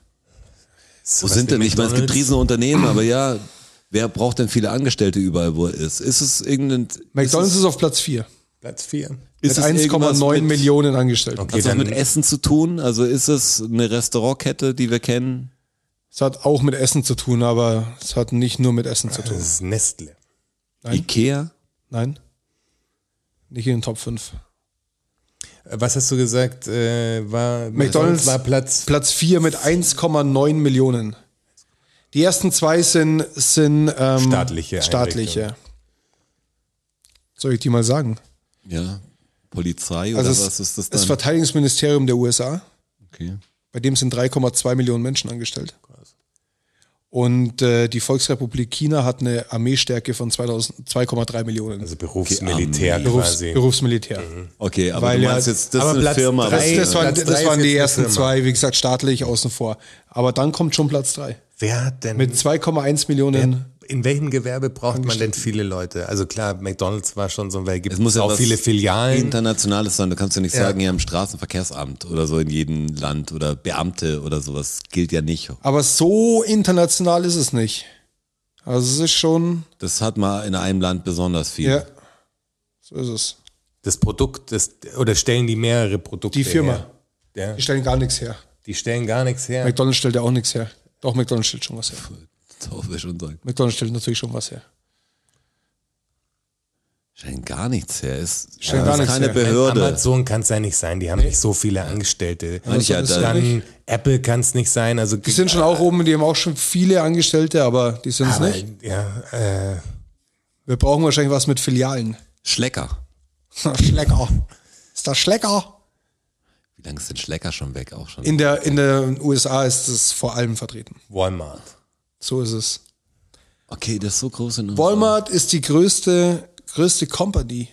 Wo sind denn? Ich meine, es gibt riesen Unternehmen, aber ja, wer braucht denn viele Angestellte überall, wo er ist? Ist es irgendein. McDonalds ist, ist auf Platz vier Platz 4. es, Mit ist es irgendwas 1,9 mit- Millionen Angestellten. Okay, Hat das mit Essen zu tun? Also ist es eine Restaurantkette, die wir kennen? Es hat auch mit Essen zu tun, aber es hat nicht nur mit Essen zu tun. das ist Nestle. Nein. Ikea? Nein. Nicht in den Top 5. Äh, Was hast du gesagt? Äh, war McDonald's war Platz. Platz 4 mit 1,9 Millionen. Die ersten zwei sind, sind ähm, Staatliche staatliche. Soll ich die mal sagen? Ja. Polizei Also oder es, was ist das das dann? Verteidigungsministerium der USA. okay. Bei dem sind 3,2 Millionen Menschen angestellt. Und äh, die Volksrepublik China hat eine Armeestärke von 2000 2,3 Millionen. Also Berufsmilitär Okay, Berufs, quasi. Berufsmilitär. Okay, aber Weil du meinst jetzt, das ist eine Platz Firma. drei- Das, das, waren, das drei waren die ersten zwei, wie gesagt, staatlich außen vor. Aber dann kommt schon Platz 3. Wer hat denn Mit 2,1 Millionen. in welchem Gewerbe braucht man denn viele Leute? Also klar, McDonalds war schon so, weil gibt Es muss ja auch viele Filialen. Internationales sein. Du kannst ja nicht Ja. sagen, ja, im Straßenverkehrsamt oder so in jedem Land oder Beamte oder sowas gilt ja nicht. Aber so international ist es nicht. Also es ist schon, Das hat mal in einem Land besonders viel. ja, so ist es. Das Produkt, das, oder stellen die mehrere Produkte Die Firma. her? Ja, Die stellen gar nichts her. die stellen gar nichts her. McDonalds stellt ja auch nichts her. Doch, McDonalds stellt schon was her. Das will ich schon sagen. McDonalds stellt natürlich schon was her. Stellen gar nichts her. Ist, ja, gar ist nichts keine her. Behörde. Amazon kann es ja nicht sein, die haben nicht so viele Angestellte. Ja Dann Apple kann es nicht sein. Also Die sind schon auch oben, die haben auch schon viele Angestellte, aber die sind es nicht. ja, äh, Wir brauchen wahrscheinlich was mit Filialen. Schlecker. Schlecker. Ist das Schlecker? Wie lange ist denn Schlecker schon weg? Auch schon. In der, in der USA ist es vor allem vertreten. Walmart. So ist es. okay, das ist so groß in. Walmart ist die größte, größte Company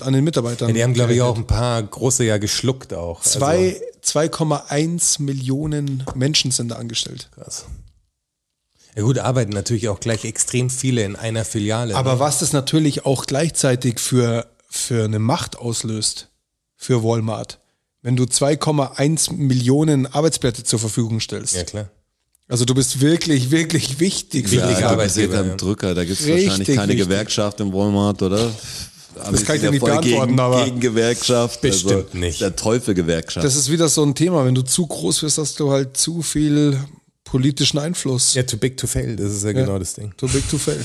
an den Mitarbeitern. Ja, die haben, glaube ich, auch ein paar große ja geschluckt auch. Zwei- 2,1 Millionen Menschen sind da angestellt. Also, krass. Ja gut, arbeiten natürlich auch gleich extrem viele in einer Filiale. Aber ne? was das natürlich auch gleichzeitig für, für eine Macht auslöst für Walmart, wenn du 2,1 Millionen Arbeitsplätze zur Verfügung stellst. Ja, klar. Also du bist wirklich, wirklich wichtig. für ja, Arbeitgeber, am ja. Drücker. Da gibt es wahrscheinlich keine wichtig. Gewerkschaft im Walmart, oder? Aber Das kann ich dir nicht beantworten, gegen, aber- Gegen Gewerkschaft. Bestimmt also, nicht. Der Teufel Gewerkschaft. Das ist wieder so ein Thema. Wenn du zu groß wirst, hast du halt zu viel politischen Einfluss. Ja, too big to fail, das ist ja, genau das Ding. Too big to fail.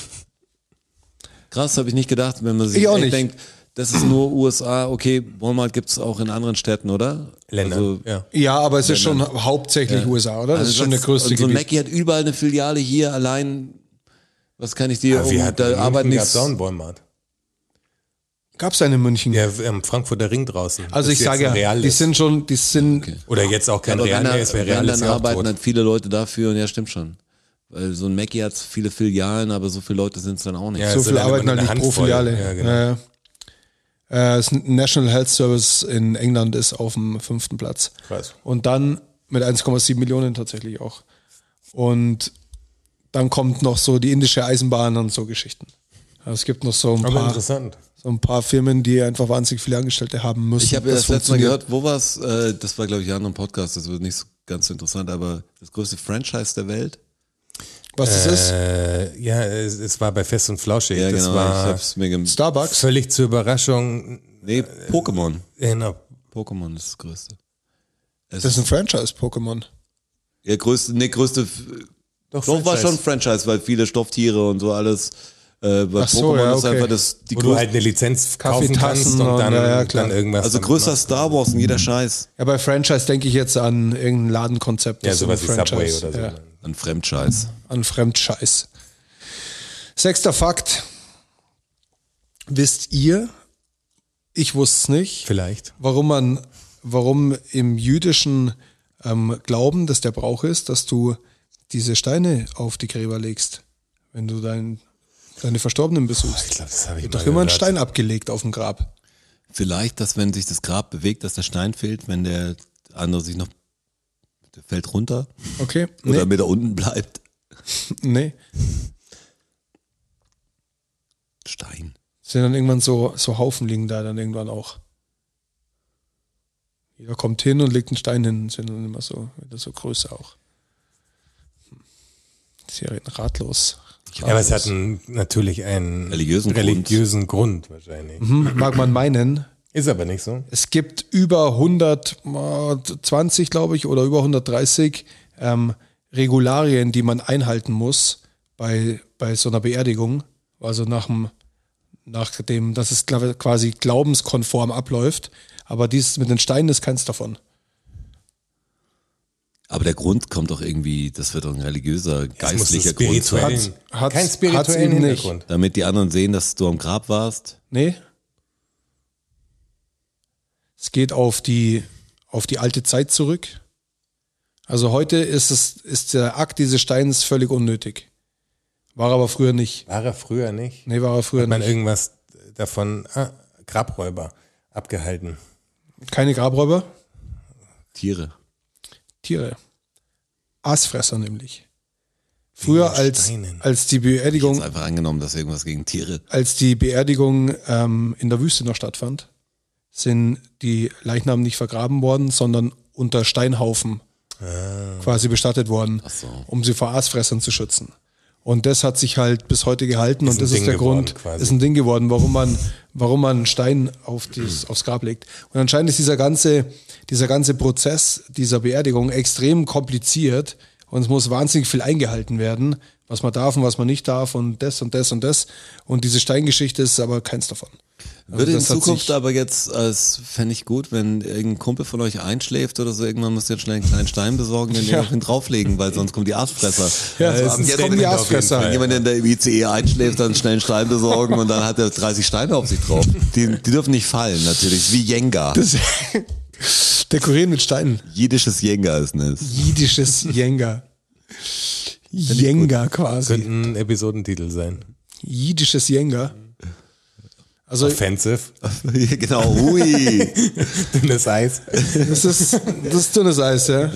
Krass, habe ich nicht gedacht, wenn man sich Ich auch echt nicht. denkt, das ist nur USA, okay, Walmart gibt es auch in anderen Städten, oder? Länder. Also, ja. Ja, aber es ist schon hauptsächlich USA, oder? Das also ist schon der größte so ein Gebiet. Mackie hat überall eine Filiale hier allein. Was kann ich dir? Aber wir um, hatten da arbeiten gab's nicht. auch einen Walmart. Gab es einen in München? Ja, am Frankfurter Ring draußen. also Das ich sage ja, die sind schon, die sind, Oder jetzt auch kein Aber Real mehr, es wäre Real dann ja arbeiten halt viele Leute dafür und ja, stimmt schon. Weil so ein Mackie hat viele Filialen, aber so viele Leute sind es dann auch nicht. Ja, so es sind viele dann arbeiten halt nicht pro. Filiale. Ja, genau. Ja, ja. Das National Health Service in England ist auf dem fünften Platz. Krass. Und dann mit 1,7 Millionen tatsächlich auch. Und dann kommt noch so die indische Eisenbahn und so Geschichten. Also es gibt noch so ein, Aber paar, interessant. so ein paar Firmen, die einfach wahnsinnig viele Angestellte haben müssen. Ich habe ja das, letzte Mal gehört, wo war's? Äh, das war, glaube ich, in einem anderen Podcast, das wird nicht so ganz so interessant, aber das größte Franchise der Welt. Was das ist? Äh, ja, es, es war bei Fest und Flauschig. Ja, das genau. ich war hab's mir Starbucks? völlig zur Überraschung. Nee, Pokémon. Genau. Pokémon ist das größte. Es Das ist ein Franchise-Pokémon. ja, größte, nee, größte. Doch, Doch, war schon Franchise, weil viele Stofftiere und so alles. Äh, bei Ach so, Pokémon ja, ist okay. einfach das, die Wo du größte. halt eine Lizenz kaufen kannst und und- dann, ja, dann irgendwas. also größer. Star Wars in jeder Scheiß. Ja, bei Franchise denke ich jetzt an irgendein Ladenkonzept. Ja, sowas ein wie Subway oder so. Ja. An Fremdscheiß. an Fremdscheiß. Sechster Fakt. Wisst ihr, ich wusste es nicht, Vielleicht. warum man, warum im jüdischen ähm, Glauben das der Brauch ist, dass du diese Steine auf die Gräber legst, wenn du dein, deine Verstorbenen besuchst. Ich glaube, das habe ich Wird mal doch immer ein gehört. Stein abgelegt auf dem Grab. Vielleicht, dass wenn sich das Grab bewegt, dass der Stein fehlt, wenn der andere sich noch der fällt runter Okay? oder Nee, mit da unten bleibt. nee. Stein. Sind dann irgendwann so, so Haufen liegen da dann irgendwann auch. Jeder kommt hin und legt einen Stein hin, sind dann immer so, wieder so Größe auch. Sie reden ratlos. Ja, aber es hat ratlos. einen, natürlich einen Religiösen Grund. religiösen Grund. wahrscheinlich. Hm, Mag man meinen. Ist aber nicht so. Es gibt über 120, glaube ich, oder über 130 ähm, Regularien, die man einhalten muss bei, bei so einer Beerdigung. Also nach dem, nach dem, dass es quasi glaubenskonform abläuft. Aber dies mit den Steinen ist keins davon. Aber der Grund kommt doch irgendwie, das wird doch ein religiöser, geistlicher Grund sein. Hat- hat's- kein spirituellen eben nicht. Hintergrund. Damit die anderen sehen, dass du am Grab warst. Nee. Es geht auf die, auf die alte Zeit zurück. Also heute ist es, ist der Akt dieses Steins völlig unnötig. War aber früher nicht. War er früher nicht? Nee, war er früher Hat man nicht. irgendwas davon, ah, Grabräuber, abgehalten. Keine Grabräuber, Tiere. Tiere. Aasfresser nämlich. Früher als, als die Beerdigung, einfach angenommen, dass irgendwas gegen Tiere. als die Beerdigung ähm, in der Wüste noch stattfand, sind die Leichnamen nicht vergraben worden, sondern unter Steinhaufen quasi bestattet worden, so. um sie vor Aasfressern zu schützen. Und das hat sich halt bis heute gehalten Ist und das Ding ist der geworden Grund, quasi. ist ein Ding geworden, warum man, warum man einen Stein auf dieses, aufs Grab legt. Und anscheinend ist dieser ganze, dieser ganze Prozess dieser Beerdigung extrem kompliziert und es muss wahnsinnig viel eingehalten werden, was man darf und was man nicht darf und das und das und das. Und diese Steingeschichte ist aber keins davon. Also Würde in Zukunft aber jetzt, als fände ich gut, wenn irgendein Kumpel von euch einschläft oder so, irgendwann müsst ihr jetzt schnell einen kleinen Stein besorgen, den Ja. ihr auf ihn drauflegen, weil sonst kommen die Aasfresser. Ja, Also jetzt kommen die wenn- Aasfresser. Wenn jemand in der ICE einschläft, dann schnell einen Stein besorgen und dann hat er 30 Steine auf sich drauf. Die, die dürfen nicht fallen, natürlich. Wie Jenga. Das, dekorieren mit Steinen. Jiddisches Jenga ist es. Jiddisches Jenga. Jenga quasi. Könnte ein Episodentitel sein. Jiddisches Jenga. Also Offensive, genau, ui. dünnes Eis. das ist, das ist dünnes Eis, ja.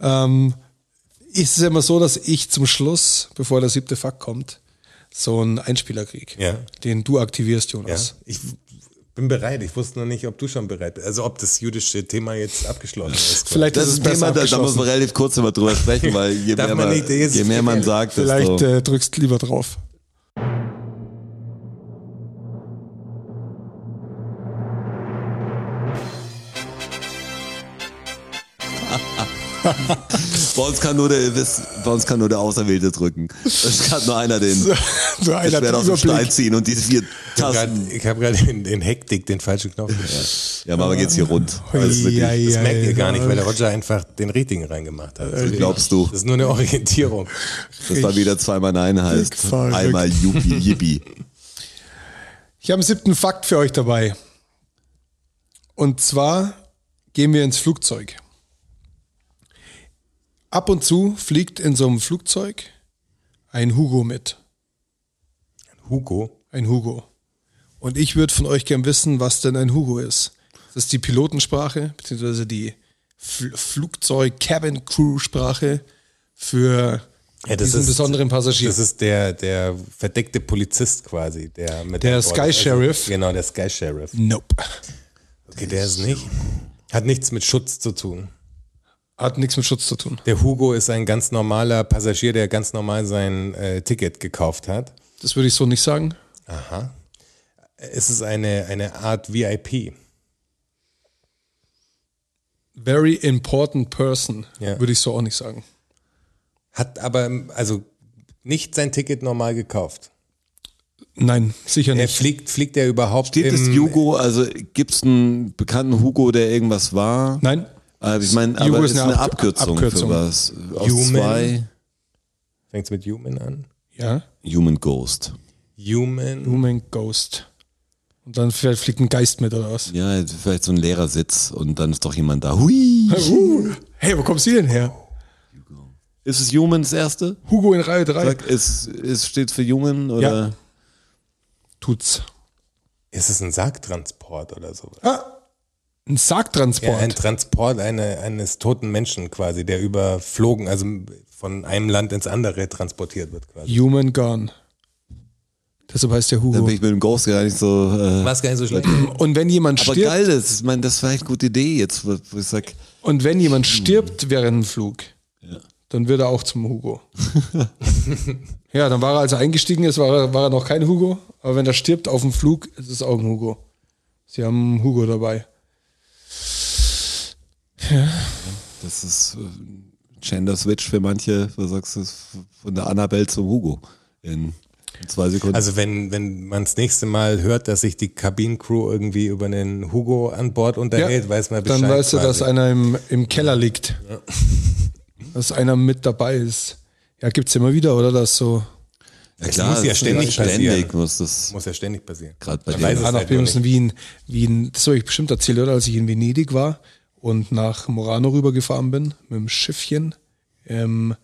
Ähm, ist es immer so, dass ich zum Schluss, bevor der siebte Fakt kommt, so einen Einspieler krieg, Ja. den du aktivierst, Ja, Jonas. ich bin bereit. Ich wusste noch nicht, ob du schon bereit bist. Also ob das jüdische Thema jetzt abgeschlossen ist. Vielleicht Das ist ein besser Thema, da, da muss man relativ kurz immer drüber sprechen, weil je mehr man man, das je mehr man sagt, Vielleicht desto... äh, drückst lieber drauf. Bei uns kann nur der, das- bei uns kann nur der Auserwählte drücken. Es kann nur einer den So das einer hat aus dem Stein ziehen und diese vier Tasten. Ich habe gerade in, in Hektik den falschen Knopf. Ja, aber geht's hier rund. Also wirklich, Ja, Das ja, merkt ihr ja. gar nicht, weil der Roger einfach den richtigen reingemacht hat. Wie glaubst du? Das ist nur eine Orientierung. Das war wieder zweimal Nein heißt. verrückt. Einmal Yuppie Yippie. Ich habe einen siebten Fakt für euch dabei. Und zwar gehen wir ins Flugzeug. Ab und zu fliegt in so einem Flugzeug ein Hugo mit. Hugo. Ein Hugo. Und ich würde von euch gern wissen, was denn ein Hugo ist. Das ist die Pilotensprache, beziehungsweise die Fl Flugzeug-Cabin-Crew-Sprache für Ja, diesen ist- besonderen Passagier. Das ist der, der verdeckte Polizist quasi. Der, mit Der Sky. Sheriff. Genau, der Sky Sheriff. nope. Okay, der ist nicht. Hat nichts mit Schutz zu tun. Hat nichts mit Schutz zu tun. Der Hugo ist ein ganz normaler Passagier, der ganz normal sein äh, Ticket gekauft hat. Das würde ich so nicht sagen. Aha. Es ist eine, eine Art VIP. Very important person, Ja. würde ich so auch nicht sagen. Hat aber also nicht sein Ticket normal gekauft. Nein, sicher Er nicht. fliegt, fliegt er überhaupt Steht es Hugo, also gibt's einen bekannten Hugo, der irgendwas war? Nein, ich meine, Hugo aber ist ist eine eine Ab- Abkürzung, Abkürzung. für was. Aus Human. zwei Fängt's mit Human an? Ja. Human Ghost. Human. Human Ghost. Und dann vielleicht fliegt ein Geist mit oder was? Ja, vielleicht so ein leerer Sitz und dann ist doch jemand da. Hui! Hey, wo kommt sie denn her? Ist es Human das erste? Hugo in Reihe 3. Sag, ist, ist, steht für Human oder? Ja. Tut's. Ist es ein Sargtransport oder sowas? Ah, ein Sargtransport. Ja, ein Transport eine, eines toten Menschen quasi, der überflogen, also von einem Land ins andere transportiert wird quasi. Human Gone. Deshalb heißt der Dann Hugo. bin ich mit dem Ghost gar nicht so. Äh, War es gar nicht so schlecht. Und wenn jemand aber stirbt, geil, das, ich meine, das war echt eine gute Idee jetzt, wo ich sag, und wenn jemand stirbt während dem Flug, dann wird er auch zum Hugo. ja, dann war er, als er eingestiegen ist, war er, war er noch kein Hugo. Aber wenn er stirbt auf dem Flug, ist es auch ein Hugo. Sie haben einen Hugo dabei. Das ist äh, Gender Switch für manche, du sagst es von der Annabelle zum Hugo in, zwei Sekunden. Also wenn, wenn man das nächste Mal hört, dass sich die Kabinencrew irgendwie über einen Hugo an Bord unterhält, weiß man Bescheid. Dann weißt du, dass quasi. einer im, im Keller liegt. Dass einer mit dabei ist. Ja, gibt's immer wieder, oder? Das so. ja, es muss ja ständig ständig passieren. muss das muss ja ständig passieren. gerade bei dir. weiß es halt nur müssen wie in, wie in, das habe ich bestimmt erzählt, oder? Als ich in Venedig war und nach Murano rübergefahren bin mit dem Schiffchen, ähm,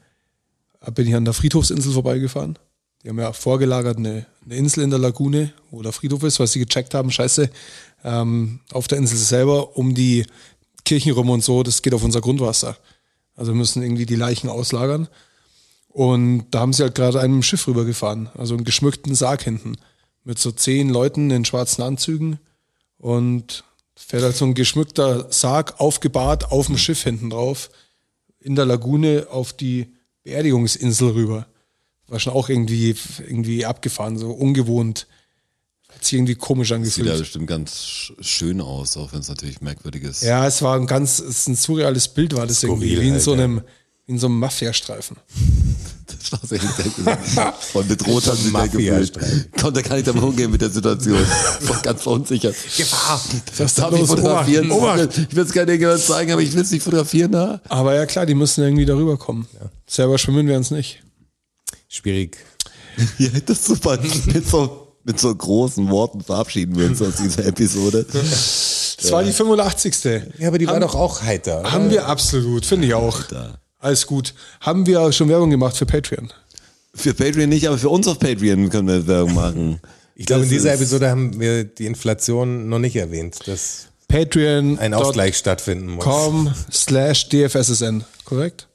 bin ich an der Friedhofsinsel vorbeigefahren. Die haben ja vorgelagert eine, eine Insel in der Lagune, wo der Friedhof ist, was sie gecheckt haben, scheiße, ähm, auf der Insel selber um die Kirchen rum und so, das geht auf unser Grundwasser. Also wir müssen irgendwie die Leichen auslagern. Und da haben sie halt gerade einem Schiff rübergefahren, also einen geschmückten Sarg hinten, mit so zehn Leuten in schwarzen Anzügen und fährt halt so ein geschmückter Sarg aufgebahrt auf dem Schiff hinten drauf, in der Lagune auf die Beerdigungsinsel rüber. War schon auch irgendwie, irgendwie abgefahren, so ungewohnt. Hat sich irgendwie komisch Sieht ja angefühlt. bestimmt ganz sch- schön aus, auch wenn es natürlich merkwürdig ist. Ja, es war ein ganz, es ist ein surreales Bild, war das irgendwie, Skurril wie in halt, so ja. einem, wie in so einem Mafia-Streifen. Das war sehr hinterher Von bedroht haben sie der gefühlt. Konnte gar nicht damit umgehen mit der Situation. War ganz verunsichert. Gefahr! Das darf ich fotografieren. Obacht, Ich will es gerne jemand zeigen, aber ich will es nicht fotografieren da. Aber ja klar, die müssen irgendwie darüber kommen. Selber schwimmen werden es nicht. Schwierig. Ja, das ist super. Mit so, mit so großen Worten verabschieden wir uns aus dieser Episode. Das war die 85. Ja, aber die war Haben- doch auch heiter. Haben wir absolut, finde ich auch. Alles gut. Haben wir schon Werbung gemacht für Patreon? Für Patreon nicht, aber für uns auf Patreon können wir Werbung machen. Ich glaube, in dieser Episode haben wir die Inflation noch nicht erwähnt, dass Patreon. ein Ausgleich stattfinden muss. Com slash DFSSN, korrekt?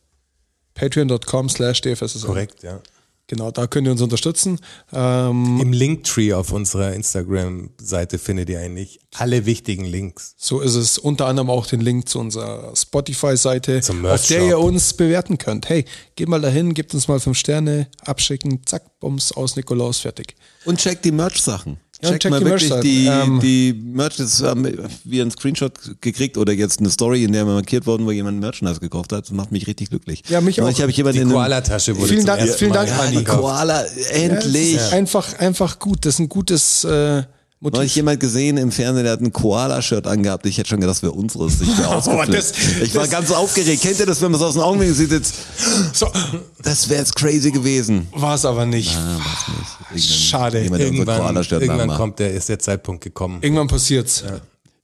Patreon.com slash DFSSN. Korrekt, ja. Genau, da könnt ihr uns unterstützen. Ähm, Im Linktree auf unserer Instagram-Seite findet ihr eigentlich alle wichtigen Links. so ist es unter anderem auch den Link zu unserer Spotify-Seite, auf der ihr uns bewerten könnt. Hey, geht mal dahin, gebt uns mal fünf Sterne, abschicken, zack, Bums aus Nikolaus, fertig. Und checkt die Merch-Sachen. Ja, Checkt checkt mal die wirklich die, Ähm, die Merch, das haben wir einen Screenshot gekriegt oder jetzt eine Story, in der wir markiert worden, wo jemand Merchandise gekauft hat. Das macht mich richtig glücklich. Ja, mich auch. habe ich jemanden Die Koala-Tasche wurde Vielen Dank- vielen Dank, Ja, die Koala, endlich. Das ist einfach, einfach gut. Das ist ein gutes äh, Motiv. Neulich jemand gesehen im Fernsehen, der hat ein Koala-Shirt angehabt. Ich hätte schon gedacht, das wäre unseres. Ich, wäre ausgeflippt. das- ich war ganz aufgeregt. Kennt ihr das, wenn man es aus den Augenwinkeln sieht? Jetzt, So, das wäre jetzt crazy gewesen. war es aber nicht. Ah, weiß nicht. Irgendein- Schade. Jemand, Irgendwann, Koala-Shirt irgendwann kommt der, ist der Zeitpunkt gekommen, Irgendwann passiert's.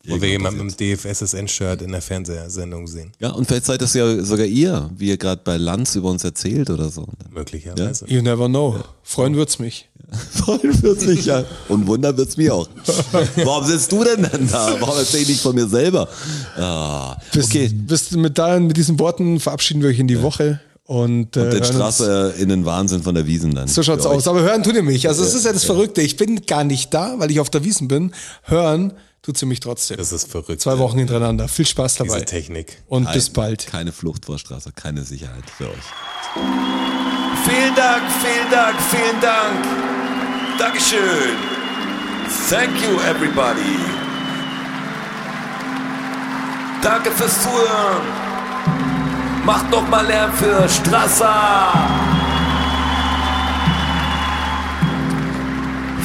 Wo wir jemanden mit dem DFSSN-Shirt in der Fernsehsendung sehen. Ja, und vielleicht seid das ja sogar ihr, wie ihr gerade bei Lanz über uns erzählt oder so. Möglicherweise. You never know. Freuen wird's mich. Freuen wird's mich ja. Und wundern wird's mir auch. Warum sitzt du denn dann da? Warum erzähl ich nicht von mir selber? Ah, Bis, okay. bis mit, da, mit diesen Worten verabschieden wir euch in die Woche und, äh, Und den Straße in den Wahnsinn von der Wiesen dann. So schaut's aus. Aber hören tut ihr mich. Also es ist ja das Verrückte. Ich bin gar nicht da, weil ich auf der Wiesen bin. Hören tut sie mich trotzdem. Das ist verrückt. Zwei Wochen hintereinander. Viel Spaß dabei. Diese Technik. Und Kein- bis bald. Keine Flucht vor Straße, keine Sicherheit für euch. Vielen Dank, vielen Dank, vielen Dank. Dankeschön. Thank you, everybody. Danke fürs Zuhören. Macht noch mal Lärm für Strasser.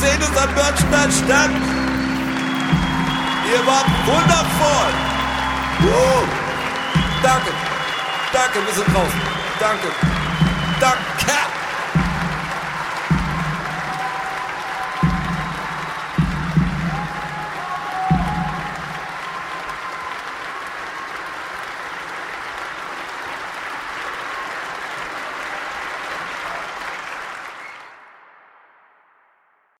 Sehen uns am Börnstein statt. Ihr wart wundervoll. Uh, danke, danke, wir sind draußen. Danke, danke.